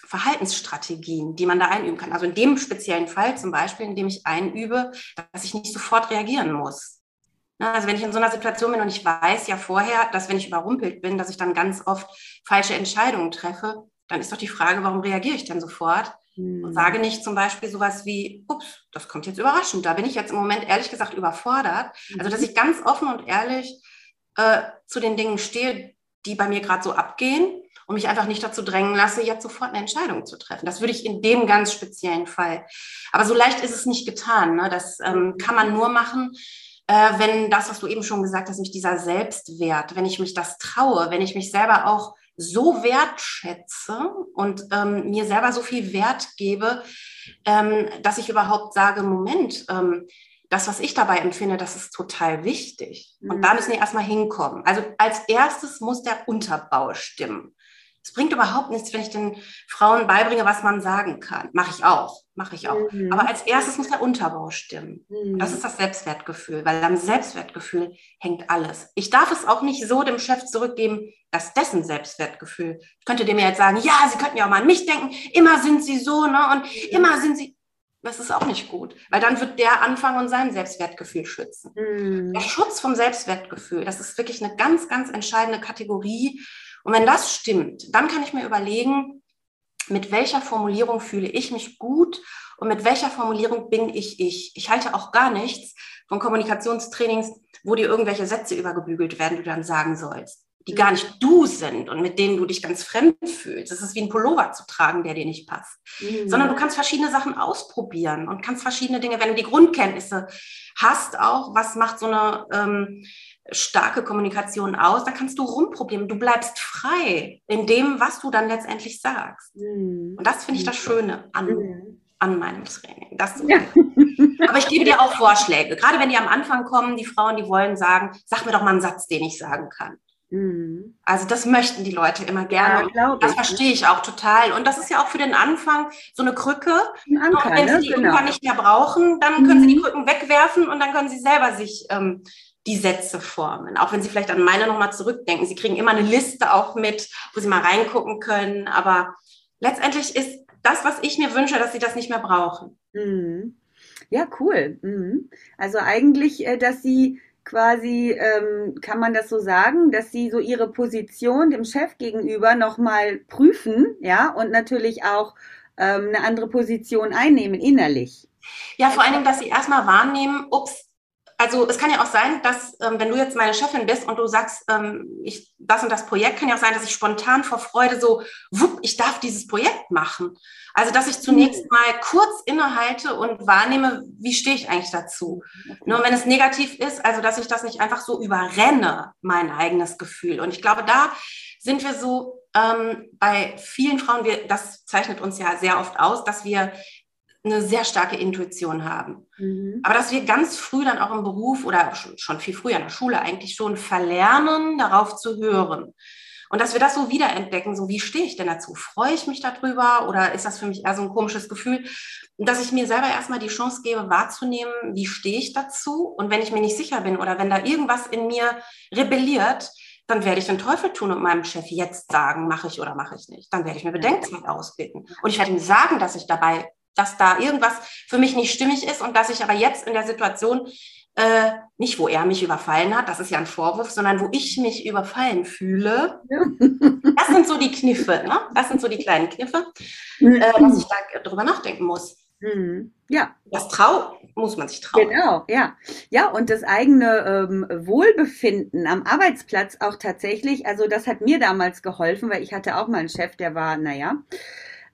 Verhaltensstrategien, die man da einüben kann. Also in dem speziellen Fall zum Beispiel, indem ich einübe, dass ich nicht sofort reagieren muss. Also wenn ich in so einer Situation bin und ich weiß ja vorher, dass wenn ich überrumpelt bin, dass ich dann ganz oft falsche Entscheidungen treffe, dann ist doch die Frage, warum reagiere ich denn sofort? Und hm. sage nicht zum Beispiel sowas wie, ups, das kommt jetzt überraschend. Da bin ich jetzt im Moment ehrlich gesagt überfordert. Also, dass ich ganz offen und ehrlich äh, zu den Dingen stehe, die bei mir gerade so abgehen und mich einfach nicht dazu drängen lasse, jetzt sofort eine Entscheidung zu treffen. Das würde ich in dem ganz speziellen Fall. Aber so leicht ist es nicht getan. Ne? Das ähm, kann man nur machen, äh, wenn das, was du eben schon gesagt hast, mich dieser Selbstwert, wenn ich mich das traue, wenn ich mich selber auch so wertschätze und ähm, mir selber so viel Wert gebe, ähm, dass ich überhaupt sage, Moment, ähm, das, was ich dabei empfinde, das ist total wichtig. Und da mhm. müssen wir erstmal hinkommen. Also als erstes muss der Unterbau stimmen. Es bringt überhaupt nichts, wenn ich den Frauen beibringe, was man sagen kann. Mache ich auch, mache ich auch. Mhm. Aber als erstes muss der Unterbau stimmen. Mhm. Das ist das Selbstwertgefühl, weil am Selbstwertgefühl hängt alles. Ich darf es auch nicht so dem Chef zurückgeben, dass dessen Selbstwertgefühl. Ich könnte dem ja jetzt sagen, ja, Sie könnten ja auch mal an mich denken, immer sind Sie so, ne? Und mhm. immer sind Sie. Das ist auch nicht gut, weil dann wird der anfangen und sein Selbstwertgefühl schützen. Mhm. Der Schutz vom Selbstwertgefühl, das ist wirklich eine ganz, ganz entscheidende Kategorie und wenn das stimmt, dann kann ich mir überlegen, mit welcher Formulierung fühle ich mich gut und mit welcher Formulierung bin ich ich. Ich halte auch gar nichts von Kommunikationstrainings, wo dir irgendwelche Sätze übergebügelt werden, die du dann sagen sollst, die gar nicht du sind und mit denen du dich ganz fremd fühlst. Es ist wie ein Pullover zu tragen, der dir nicht passt. Mhm. Sondern du kannst verschiedene Sachen ausprobieren und kannst verschiedene Dinge, wenn du die Grundkenntnisse hast, auch, was macht so eine ähm, starke Kommunikation aus, da kannst du rumprobieren. Du bleibst frei in dem, was du dann letztendlich sagst. Mhm. Und das finde ich das Schöne an, mhm. an meinem Training. Das ja. Aber ich gebe dir auch Vorschläge. Gerade wenn die am Anfang kommen, die Frauen, die wollen sagen, sag mir doch mal einen Satz, den ich sagen kann. Mhm. Also das möchten die Leute immer gerne. Ja, das verstehe ich auch total. Und das ist ja auch für den Anfang so eine Krücke. Ein Anker, wenn sie die genau. irgendwann nicht mehr brauchen, dann können sie die mhm. Krücken wegwerfen und dann können sie selber sich ähm, die Sätze formen. Auch wenn Sie vielleicht an meine nochmal zurückdenken. Sie kriegen immer eine Liste auch mit, wo Sie mal reingucken können. Aber letztendlich ist das, was ich mir wünsche, dass Sie das nicht mehr brauchen. Mhm. Ja, cool. Mhm. Also eigentlich, äh, dass Sie quasi, ähm, kann man das so sagen, dass Sie so Ihre Position dem Chef gegenüber nochmal prüfen, ja, und natürlich auch ähm, eine andere Position einnehmen innerlich. Ja, vor allen Dingen, dass Sie erstmal wahrnehmen, ups, also es kann ja auch sein, dass ähm, wenn du jetzt meine Chefin bist und du sagst, ähm, ich, das und das Projekt, kann ja auch sein, dass ich spontan vor Freude so, wupp, ich darf dieses Projekt machen. Also dass ich zunächst mhm. mal kurz innehalte und wahrnehme, wie stehe ich eigentlich dazu. Nur wenn es negativ ist, also dass ich das nicht einfach so überrenne, mein eigenes Gefühl. Und ich glaube, da sind wir so ähm, bei vielen Frauen, wir, das zeichnet uns ja sehr oft aus, dass wir eine sehr starke Intuition haben. Mhm. Aber dass wir ganz früh dann auch im Beruf oder schon viel früher in der Schule eigentlich schon verlernen, darauf zu hören. Und dass wir das so wiederentdecken, so wie stehe ich denn dazu? Freue ich mich darüber oder ist das für mich eher so ein komisches Gefühl? Dass ich mir selber erstmal die Chance gebe, wahrzunehmen, wie stehe ich dazu? Und wenn ich mir nicht sicher bin oder wenn da irgendwas in mir rebelliert, dann werde ich den Teufel tun und meinem Chef jetzt sagen, mache ich oder mache ich nicht. Dann werde ich mir Bedenkzeit ausbitten. Und ich werde ihm sagen, dass ich dabei dass da irgendwas für mich nicht stimmig ist und dass ich aber jetzt in der Situation äh, nicht, wo er mich überfallen hat, das ist ja ein Vorwurf, sondern wo ich mich überfallen fühle. Ja. Das sind so die Kniffe, ne? Das sind so die kleinen Kniffe, mhm. äh, dass ich da drüber nachdenken muss. Mhm. Ja. Das trau muss man sich trauen. Genau, ja. Ja, und das eigene ähm, Wohlbefinden am Arbeitsplatz auch tatsächlich, also das hat mir damals geholfen, weil ich hatte auch mal einen Chef, der war, naja,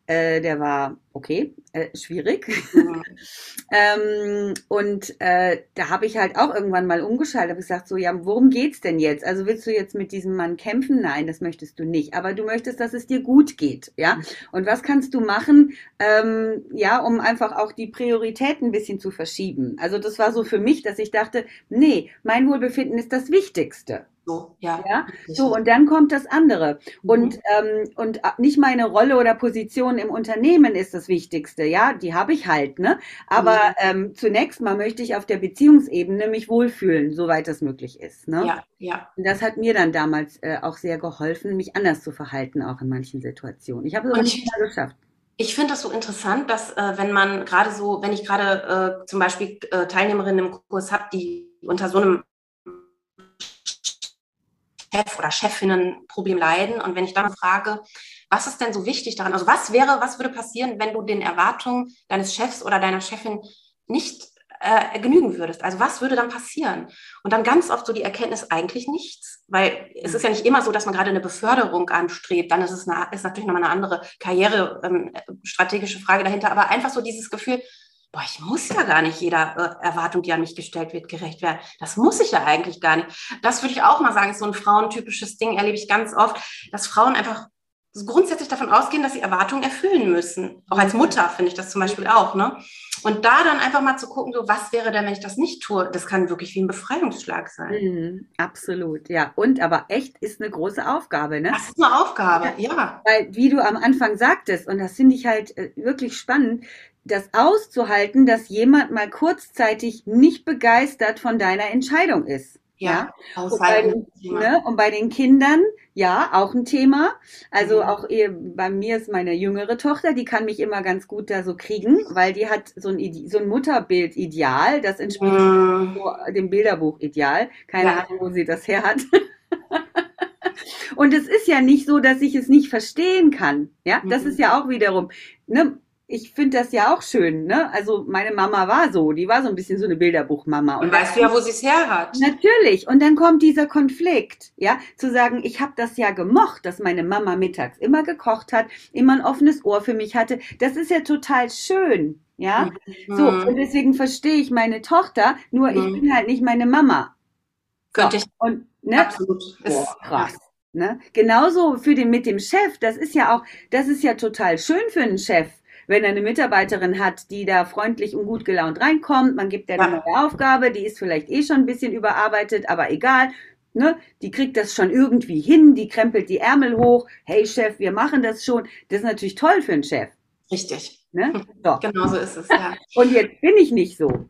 äh, der war okay, äh, schwierig. Ähm, und äh, da habe ich halt auch irgendwann mal umgeschaltet, habe gesagt, so, ja, worum geht's denn jetzt? Also willst du jetzt mit diesem Mann kämpfen? Nein, das möchtest du nicht. Aber du möchtest, dass es dir gut geht, ja? Und was kannst du machen, ähm, ja, um einfach auch die Prioritäten ein bisschen zu verschieben? Also das war so für mich, dass ich dachte, nee, mein Wohlbefinden ist das Wichtigste. So, ja. ja? So, und dann kommt das andere. Mhm. Und, ähm, und nicht meine Rolle oder Position im Unternehmen ist das Wichtigste, ja, die habe ich halt, ne? Aber mhm. ähm, zunächst mal möchte ich auf der Beziehungsebene mich wohlfühlen, soweit das möglich ist. Ne? Ja, ja. Und das hat mir dann damals äh, auch sehr geholfen, mich anders zu verhalten, auch in manchen Situationen. Ich habe es aber nicht mehr geschafft. Ich finde das so interessant, dass äh, wenn man gerade so, wenn ich gerade äh, zum Beispiel äh, Teilnehmerinnen im Kurs habe, die unter so einem Chef oder Chefinnenproblem leiden. Und wenn ich dann frage, was ist denn so wichtig daran? Also was wäre, was würde passieren, wenn du den Erwartungen deines Chefs oder deiner Chefin nicht äh, genügen würdest. Also was würde dann passieren? Und dann ganz oft so die Erkenntnis, eigentlich nichts. Weil es ist ja nicht immer so, dass man gerade eine Beförderung anstrebt. Dann ist es eine, ist natürlich nochmal eine andere Karriere, ähm, strategische Frage dahinter. Aber einfach so dieses Gefühl, boah, ich muss ja gar nicht jeder äh, Erwartung, die an mich gestellt wird, gerecht werden. Das muss ich ja eigentlich gar nicht. Das würde ich auch mal sagen, ist so ein frauentypisches Ding, erlebe ich ganz oft, dass Frauen einfach grundsätzlich davon ausgehen, dass sie Erwartungen erfüllen müssen. Auch als Mutter finde ich das zum Beispiel auch. Ne? Und da dann einfach mal zu gucken, so was wäre denn, wenn ich das nicht tue, das kann wirklich wie ein Befreiungsschlag sein. Mhm, absolut, ja. Und aber echt ist eine große Aufgabe, ne? Das ist eine Aufgabe, ja. ja. Weil, wie du am Anfang sagtest, und das finde ich halt äh, wirklich spannend, das auszuhalten, dass jemand mal kurzzeitig nicht begeistert von deiner Entscheidung ist. Ja, ja? Und, bei den, ne, und bei den Kindern, ja, auch ein Thema. Also mhm. auch ihr, bei mir ist meine jüngere Tochter, die kann mich immer ganz gut da so kriegen, weil die hat so ein, so ein Mutterbild-Ideal, das entspricht mhm. so dem Bilderbuch-Ideal. Keine ja. Ahnung, wo sie das her hat. und es ist ja nicht so, dass ich es nicht verstehen kann. Ja, das mhm. ist ja auch wiederum, ne, ich finde das ja auch schön, ne? Also meine Mama war so, die war so ein bisschen so eine Bilderbuchmama. Und, und weißt du ja, wo sie es her hat. Natürlich. Und dann kommt dieser Konflikt, ja, zu sagen, ich habe das ja gemocht, dass meine Mama mittags immer gekocht hat, immer ein offenes Ohr für mich hatte. Das ist ja total schön, ja. Mhm. So, und deswegen verstehe ich meine Tochter, nur mhm. ich bin halt nicht meine Mama. Könnte ich. Und, ne? Absolut. Boah, krass. Ne? Genauso für den mit dem Chef, das ist ja auch, das ist ja total schön für einen Chef wenn er eine Mitarbeiterin hat, die da freundlich und gut gelaunt reinkommt, man gibt der eine neue Aufgabe, die ist vielleicht eh schon ein bisschen überarbeitet, aber egal. Ne, die kriegt das schon irgendwie hin, die krempelt die Ärmel hoch. Hey Chef, wir machen das schon. Das ist natürlich toll für einen Chef. Richtig. Ne? So. Genau so ist es, ja. Und jetzt bin ich nicht so.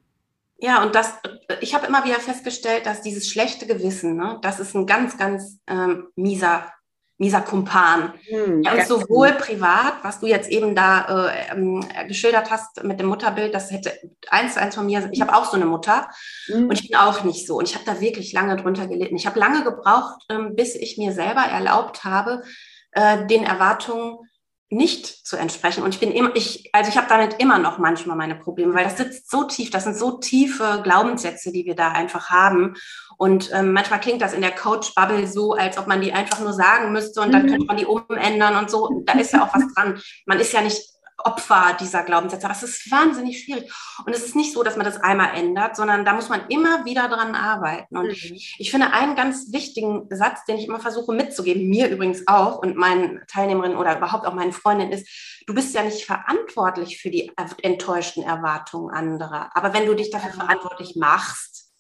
Ja, und das, ich habe immer wieder festgestellt, dass dieses schlechte Gewissen, ne, das ist ein ganz, ganz ähm, mieser mieser Kumpan. Hm, ja, und sowohl privat, was du jetzt eben da äh, ähm, geschildert hast mit dem Mutterbild, das hätte eins zu eins von mir, ich habe auch so eine Mutter hm. und ich bin auch nicht so. Und ich habe da wirklich lange drunter gelitten. Ich habe lange gebraucht, ähm, bis ich mir selber erlaubt habe, äh, den Erwartungen nicht zu entsprechen. Und ich bin immer, ich, also ich habe damit immer noch manchmal meine Probleme, weil das sitzt so tief, das sind so tiefe Glaubenssätze, die wir da einfach haben. Und ähm, manchmal klingt das in der Coach-Bubble so, als ob man die einfach nur sagen müsste und dann mhm. könnte man die umändern und so. Da ist ja auch was dran. Man ist ja nicht Opfer dieser Glaubenssätze. Aber es ist wahnsinnig schwierig. Und es ist nicht so, dass man das einmal ändert, sondern da muss man immer wieder dran arbeiten. Und mhm. ich finde einen ganz wichtigen Satz, den ich immer versuche mitzugeben, mir übrigens auch und meinen Teilnehmerinnen oder überhaupt auch meinen Freundinnen ist, du bist ja nicht verantwortlich für die enttäuschten Erwartungen anderer. Aber wenn du dich dafür verantwortlich machst,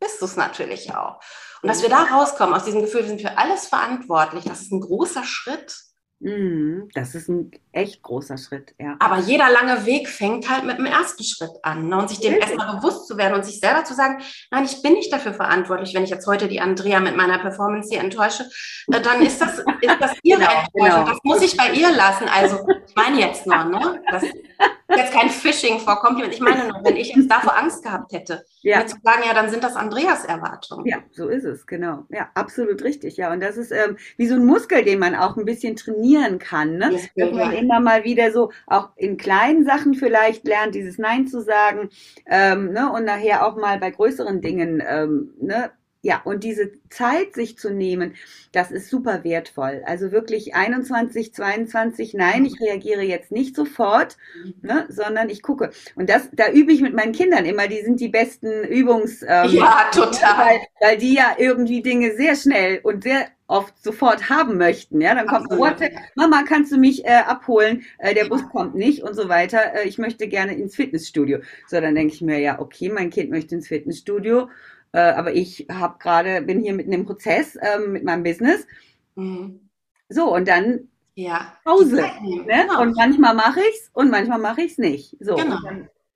bist du es natürlich auch. Und dass wir da rauskommen aus diesem Gefühl, wir sind für alles verantwortlich, das ist ein großer Schritt. Mhm, das ist ein echt großer Schritt, ja. Aber jeder lange Weg fängt halt mit dem ersten Schritt an. Ne? Und sich dem erstmal bewusst zu werden und sich selber zu sagen, nein, ich bin nicht dafür verantwortlich, wenn ich jetzt heute die Andrea mit meiner Performance hier enttäusche, äh, dann ist das, ist das ihre genau, Enttäuschung. Genau. Das muss ich bei ihr lassen. Also, ich meine jetzt nur, ne? Das, jetzt kein Phishing vor Kompliment. Ich meine nur, wenn ich jetzt davor Angst gehabt hätte, ja. mir zu sagen, ja, dann sind das Andreas Erwartungen. Ja, so ist es, genau. Ja, absolut richtig. Ja, und das ist ähm, wie so ein Muskel, den man auch ein bisschen trainieren kann. Ne? Dass man immer mal wieder so auch in kleinen Sachen vielleicht lernt, dieses Nein zu sagen ähm, ne? und nachher auch mal bei größeren Dingen ähm, ne? Ja, und diese Zeit sich zu nehmen, das ist super wertvoll. Also wirklich 21, 22, nein, ich reagiere jetzt nicht sofort, ne, sondern ich gucke. Und das, da übe ich mit meinen Kindern immer, die sind die besten Übungs... Ähm, ja, total. Weil, weil die ja irgendwie Dinge sehr schnell und sehr oft sofort haben möchten. Ja, dann kommt Worte, Mama, kannst du mich äh, abholen? Äh, der Bus kommt nicht und so weiter. Äh, ich möchte gerne ins Fitnessstudio. So, dann denke ich mir, ja, okay, mein Kind möchte ins Fitnessstudio äh, aber ich habe gerade, bin hier mitten im Prozess ähm, mit meinem Business. Mhm. So, und dann ja. Pause. Ne? Genau. Und manchmal mache ich es und manchmal mache ich es nicht. So, genau.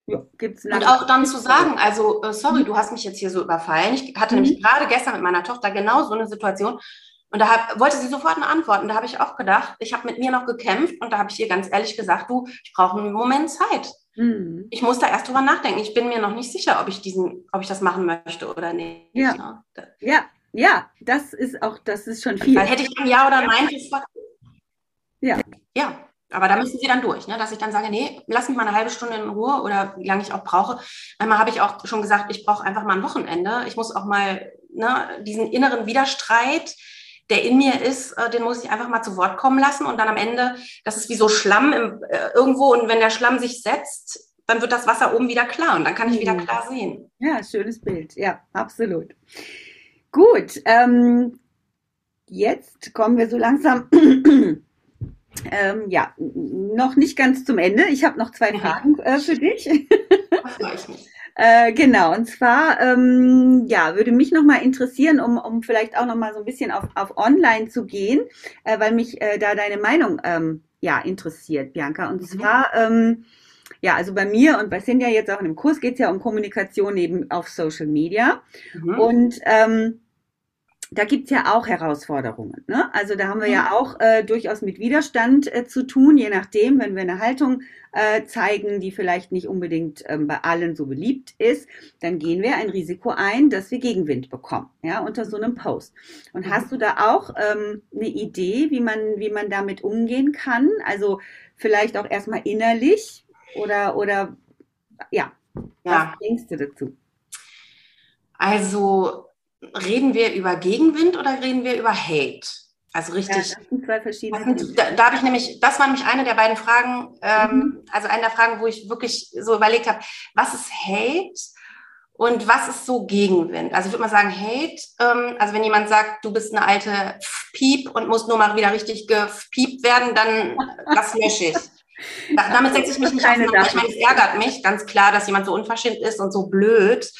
Ja, und auch dann zu sagen, also äh, sorry, mhm. du hast mich jetzt hier so überfallen. Ich hatte mhm. nämlich gerade gestern mit meiner Tochter genau so eine Situation. Und da hab, wollte sie sofort eine Antwort. Und da habe ich auch gedacht, ich habe mit mir noch gekämpft und da habe ich ihr ganz ehrlich gesagt, du, ich brauche einen Moment Zeit. Mhm. Ich muss da erst drüber nachdenken. Ich bin mir noch nicht sicher, ob ich diesen, ob ich das machen möchte oder nicht. Ja. Ja. Ja, das ist auch, das ist schon viel. Weil hätte ich ein Ja oder Nein gefragt. Ja. Ja, aber da müssen sie dann durch, ne? dass ich dann sage, nee, lass mich mal eine halbe Stunde in Ruhe oder wie lange ich auch brauche. Einmal habe ich auch schon gesagt, ich brauche einfach mal ein Wochenende. Ich muss auch mal ne, diesen inneren Widerstreit, der in mir ist, äh, den muss ich einfach mal zu Wort kommen lassen und dann am Ende, das ist wie so Schlamm im, äh, irgendwo und wenn der Schlamm sich setzt, dann wird das Wasser oben wieder klar und dann kann ich wieder mhm. klar sehen. Ja, schönes Bild. Ja, absolut. Gut, ähm, jetzt kommen wir so langsam ähm, ja, noch nicht ganz zum Ende. Ich habe noch zwei. Fragen äh, für dich. Äh, genau, und zwar, ähm, ja, würde mich nochmal interessieren, um, um vielleicht auch nochmal so ein bisschen auf, auf Online zu gehen, äh, weil mich äh, da deine Meinung ähm, ja, interessiert, Bianca. Und mhm. zwar, ähm, ja, also bei mir und bei Cindy jetzt auch in dem Kurs geht es ja um Kommunikation eben auf Social Media. Mhm. Und ähm, da gibt's ja auch Herausforderungen. Ne? Also da haben wir ja mhm. auch äh, durchaus mit Widerstand äh, zu tun, je nachdem, wenn wir eine Haltung äh, zeigen, die vielleicht nicht unbedingt ähm, bei allen so beliebt ist, dann gehen wir ein Risiko ein, dass wir Gegenwind bekommen, ja, unter so einem Post. Und hast du da auch ähm, eine Idee, wie man, wie man damit umgehen kann? Also vielleicht auch erstmal innerlich oder, oder ja, ja. was denkst du dazu? Also reden wir über Gegenwind oder reden wir über Hate? Also richtig. Ja, das sind zwei verschiedene. Da, da habe ich nämlich, das war nämlich eine der beiden Fragen, ähm, mhm. also eine der Fragen, wo ich wirklich so überlegt habe, was ist Hate und was ist so Gegenwind? Also ich würde mal sagen, Hate, ähm, also wenn jemand sagt, du bist eine alte Piep und musst nur mal wieder richtig gepiept werden, dann das lösche ich. Da, damit setze ich mich nicht auseinander. Ich meine, es ärgert mich ganz klar, dass jemand so unverschämt ist und so blöd.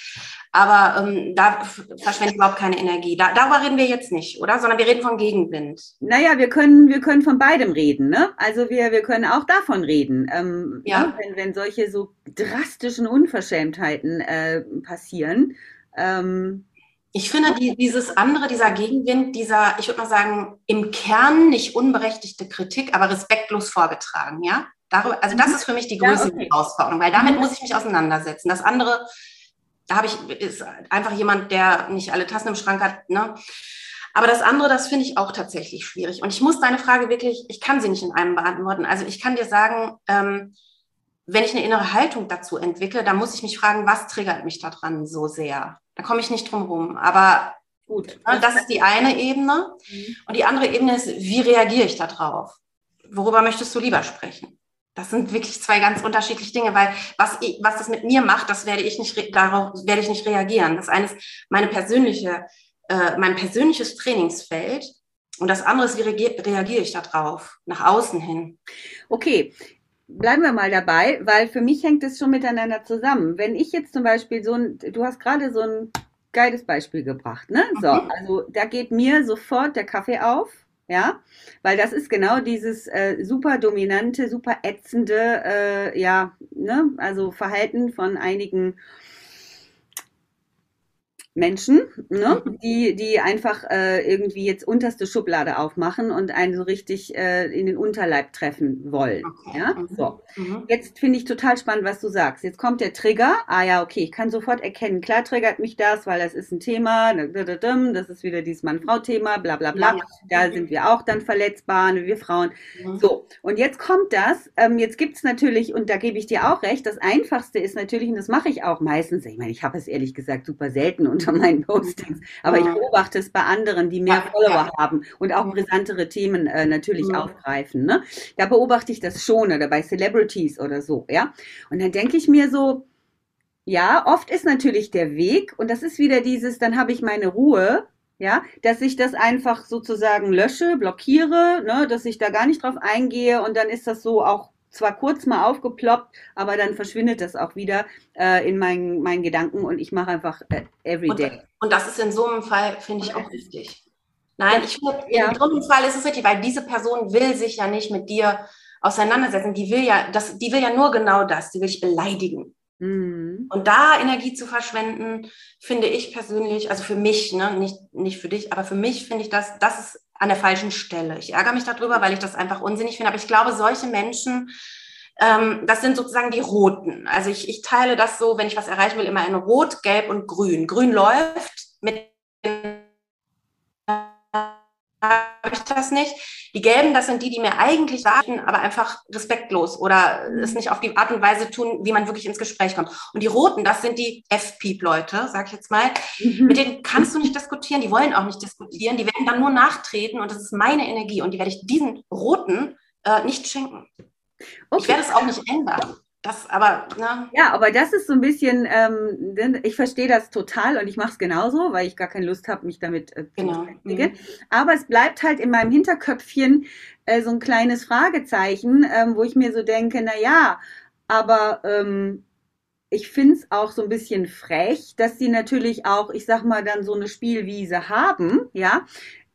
Aber ähm, da verschwende ich überhaupt keine Energie. Da, darüber reden wir jetzt nicht, oder? Sondern wir reden von Gegenwind. Naja, wir können, wir können von beidem reden, ne? Also wir, wir können auch davon reden. Ähm, ja. Ne? Wenn, wenn solche so drastischen Unverschämtheiten äh, passieren. Ähm, ich finde die, dieses andere, dieser Gegenwind, dieser, ich würde mal sagen, im Kern nicht unberechtigte Kritik, aber respektlos vorgetragen, ja? Darüber, also das mhm. ist für mich die größte ja, okay. Herausforderung, weil damit mhm. muss ich mich auseinandersetzen. Das andere da habe ich, ist einfach jemand, der nicht alle Tassen im Schrank hat. Ne? Aber das andere, das finde ich auch tatsächlich schwierig. Und ich muss deine Frage wirklich, ich kann sie nicht in einem beantworten. Also ich kann dir sagen, ähm, wenn ich eine innere Haltung dazu entwickle, dann muss ich mich fragen, was triggert mich daran so sehr? Da komme ich nicht drum rum. Aber gut, ne, das ist die eine Ebene. Mhm. Und die andere Ebene ist, wie reagiere ich darauf? Worüber möchtest du lieber sprechen? Das sind wirklich zwei ganz unterschiedliche Dinge, weil was, ich, was das mit mir macht, das werde ich nicht, darauf werde ich nicht reagieren. Das eine ist meine persönliche, äh, mein persönliches Trainingsfeld und das andere ist, wie reagiere, ich darauf, nach außen hin. Okay, bleiben wir mal dabei, weil für mich hängt es schon miteinander zusammen. Wenn ich jetzt zum Beispiel so ein, du hast gerade so ein geiles Beispiel gebracht, ne? So, mhm. also da geht mir sofort der Kaffee auf ja, weil das ist genau dieses äh, super dominante, super ätzende, äh, ja, ne, also Verhalten von einigen Menschen, ne, mhm. die, die einfach äh, irgendwie jetzt unterste Schublade aufmachen und einen so richtig äh, in den Unterleib treffen wollen. Okay. Ja, mhm. so. Mhm. Jetzt finde ich total spannend, was du sagst. Jetzt kommt der Trigger. Ah ja, okay, ich kann sofort erkennen. Klar triggert mich das, weil das ist ein Thema. Das ist wieder dieses Mann-Frau-Thema, bla bla bla. Ja. Da sind wir auch dann verletzbar, wir Frauen. Mhm. So, und jetzt kommt das. Ähm, jetzt gibt's natürlich, und da gebe ich dir auch recht, das Einfachste ist natürlich, und das mache ich auch meistens, ich meine, ich habe es ehrlich gesagt super selten und unter meinen Postings. Aber ich beobachte es bei anderen, die mehr Follower haben und auch brisantere Themen äh, natürlich ja. aufgreifen. Ne? Da beobachte ich das schon oder bei Celebrities oder so, ja. Und dann denke ich mir so, ja, oft ist natürlich der Weg, und das ist wieder dieses, dann habe ich meine Ruhe, ja, dass ich das einfach sozusagen lösche, blockiere, ne, dass ich da gar nicht drauf eingehe und dann ist das so auch zwar kurz mal aufgeploppt, aber dann verschwindet das auch wieder äh, in meinen, meinen Gedanken und ich mache einfach äh, everyday. Und, und das ist in so einem Fall, finde ich, auch wichtig. Nein, ich finde, ja. in so einem Fall ist es richtig, weil diese Person will sich ja nicht mit dir auseinandersetzen. Die will ja, das, die will ja nur genau das, die will dich beleidigen. Mhm. Und da Energie zu verschwenden, finde ich persönlich, also für mich, ne, nicht, nicht für dich, aber für mich finde ich das, das ist an der falschen Stelle. Ich ärgere mich darüber, weil ich das einfach unsinnig finde. Aber ich glaube, solche Menschen, ähm, das sind sozusagen die Roten. Also ich, ich teile das so, wenn ich was erreichen will, immer in Rot, Gelb und Grün. Grün läuft mit ich das nicht. Die gelben, das sind die, die mir eigentlich sagen, aber einfach respektlos oder es nicht auf die Art und Weise tun, wie man wirklich ins Gespräch kommt. Und die roten, das sind die F-Peep-Leute, sag ich jetzt mal. Mhm. Mit denen kannst du nicht diskutieren, die wollen auch nicht diskutieren, die werden dann nur nachtreten und das ist meine Energie und die werde ich diesen roten äh, nicht schenken. Okay. Ich werde es auch nicht ändern. Das aber, ne? Ja, aber das ist so ein bisschen, ähm, ich verstehe das total und ich mache es genauso, weil ich gar keine Lust habe, mich damit äh, genau. zu beschäftigen. Mhm. Aber es bleibt halt in meinem Hinterköpfchen äh, so ein kleines Fragezeichen, ähm, wo ich mir so denke, na ja, aber ähm, ich finde es auch so ein bisschen frech, dass sie natürlich auch, ich sag mal, dann so eine Spielwiese haben, ja,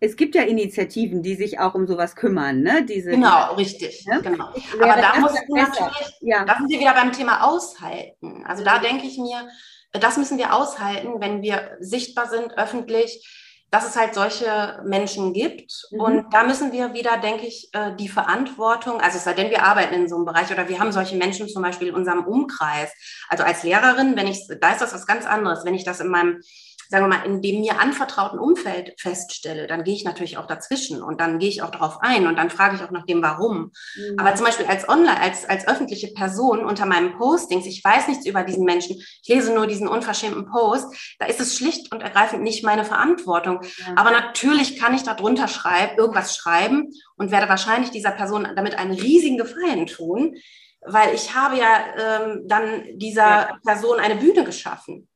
es gibt ja Initiativen, die sich auch um sowas kümmern, ne? Diese, genau, richtig. Ne? Genau. Aber da muss natürlich, ja. da sind wir wieder beim Thema aushalten. Also da denke ich mir, das müssen wir aushalten, wenn wir sichtbar sind, öffentlich, dass es halt solche Menschen gibt. Mhm. Und da müssen wir wieder, denke ich, äh, die Verantwortung, also es sei denn, wir arbeiten in so einem Bereich oder wir haben solche Menschen zum Beispiel in unserem Umkreis. Also als Lehrerin, wenn ich, da ist das was ganz anderes. Wenn ich das in meinem sagen wir mal, in dem mir anvertrauten Umfeld feststelle, dann gehe ich natürlich auch dazwischen und dann gehe ich auch darauf ein und dann frage ich auch nach dem Warum. Mhm. Aber zum Beispiel als Online, als, als öffentliche Person unter meinem Postings, ich weiß nichts über diesen Menschen, ich lese nur diesen unverschämten Post, da ist es schlicht und ergreifend nicht meine Verantwortung. Ja. Aber natürlich kann ich da drunter schreiben, irgendwas schreiben und werde wahrscheinlich dieser Person damit einen riesigen Gefallen tun, weil ich habe ja ähm, dann dieser ja. Person eine Bühne geschaffen.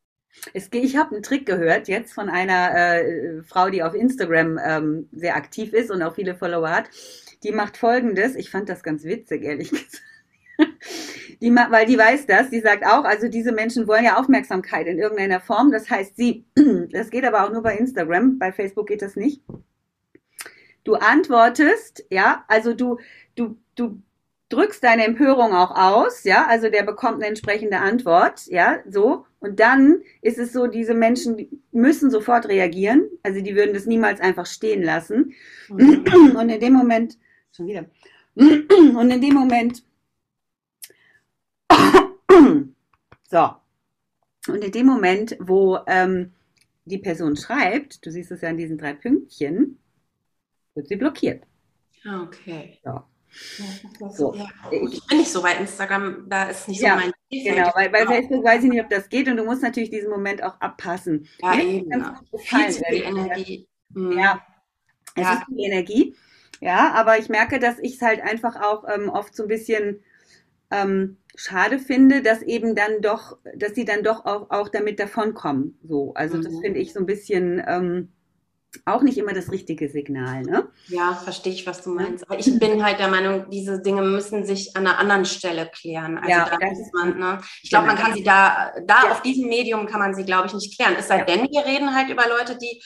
Es, ich habe einen Trick gehört jetzt von einer äh, Frau, die auf Instagram ähm, sehr aktiv ist und auch viele Follower hat. Die macht folgendes. Ich fand das ganz witzig, ehrlich gesagt. Die, weil die weiß das, die sagt auch, also diese Menschen wollen ja Aufmerksamkeit in irgendeiner Form. Das heißt, sie, das geht aber auch nur bei Instagram, bei Facebook geht das nicht. Du antwortest, ja, also du, du, du drückst deine Empörung auch aus, ja, also der bekommt eine entsprechende Antwort, ja, so. Und dann ist es so, diese Menschen müssen sofort reagieren, also die würden das niemals einfach stehen lassen. Mhm. Und in dem Moment, schon wieder, und in dem Moment, so, und in dem Moment, wo ähm, die Person schreibt, du siehst es ja an diesen drei Pünktchen, wird sie blockiert. Okay. So. Ja, so. Ja, ich bin nicht so bei Instagram, da ist nicht so ja, mein Zielfeld. Genau, weil bei Facebook weiß ich nicht, ob das geht und du musst natürlich diesen Moment auch abpassen. Ja, eben. Viel zu viel Energie. Mhm. Ja, es ja. ist viel Energie. Ja, aber ich merke, dass ich es halt einfach auch ähm, oft so ein bisschen ähm, schade finde, dass eben dann doch, dass sie dann doch auch, auch damit davonkommen. So, also mhm. das finde ich so ein bisschen. Ähm, auch nicht immer das richtige Signal. Ne? Ja, verstehe ich, was du meinst. Aber ich bin halt der Meinung, diese Dinge müssen sich an einer anderen Stelle klären. Also ja, da muss man, ne? Ich glaube, man genau. kann sie da, da ja. auf diesem Medium kann man sie, glaube ich, nicht klären. Es sei ja. denn, wir reden halt über Leute, die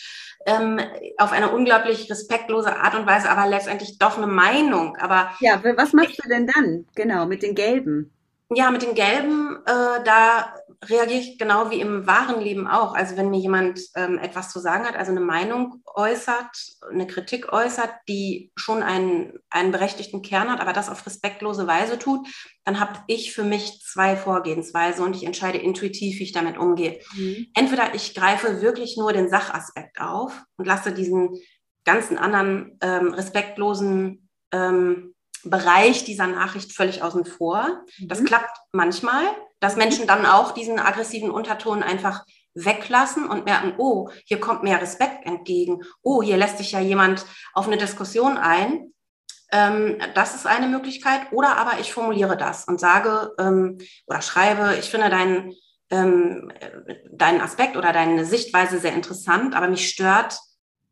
ähm, auf eine unglaublich respektlose Art und Weise, aber letztendlich doch eine Meinung. Aber ja, was machst du denn dann? Genau, mit den Gelben. Ja, mit den Gelben, äh, da reagiere ich genau wie im wahren Leben auch. Also wenn mir jemand ähm, etwas zu sagen hat, also eine Meinung äußert, eine Kritik äußert, die schon einen, einen berechtigten Kern hat, aber das auf respektlose Weise tut, dann habe ich für mich zwei Vorgehensweise und ich entscheide intuitiv, wie ich damit umgehe. Mhm. Entweder ich greife wirklich nur den Sachaspekt auf und lasse diesen ganzen anderen ähm, respektlosen ähm, Bereich dieser Nachricht völlig außen vor. Mhm. Das klappt manchmal, dass Menschen dann auch diesen aggressiven Unterton einfach weglassen und merken, oh, hier kommt mehr Respekt entgegen. Oh, hier lässt sich ja jemand auf eine Diskussion ein. Ähm, das ist eine Möglichkeit. Oder aber ich formuliere das und sage ähm, oder schreibe, ich finde deinen, ähm, deinen Aspekt oder deine Sichtweise sehr interessant, aber mich stört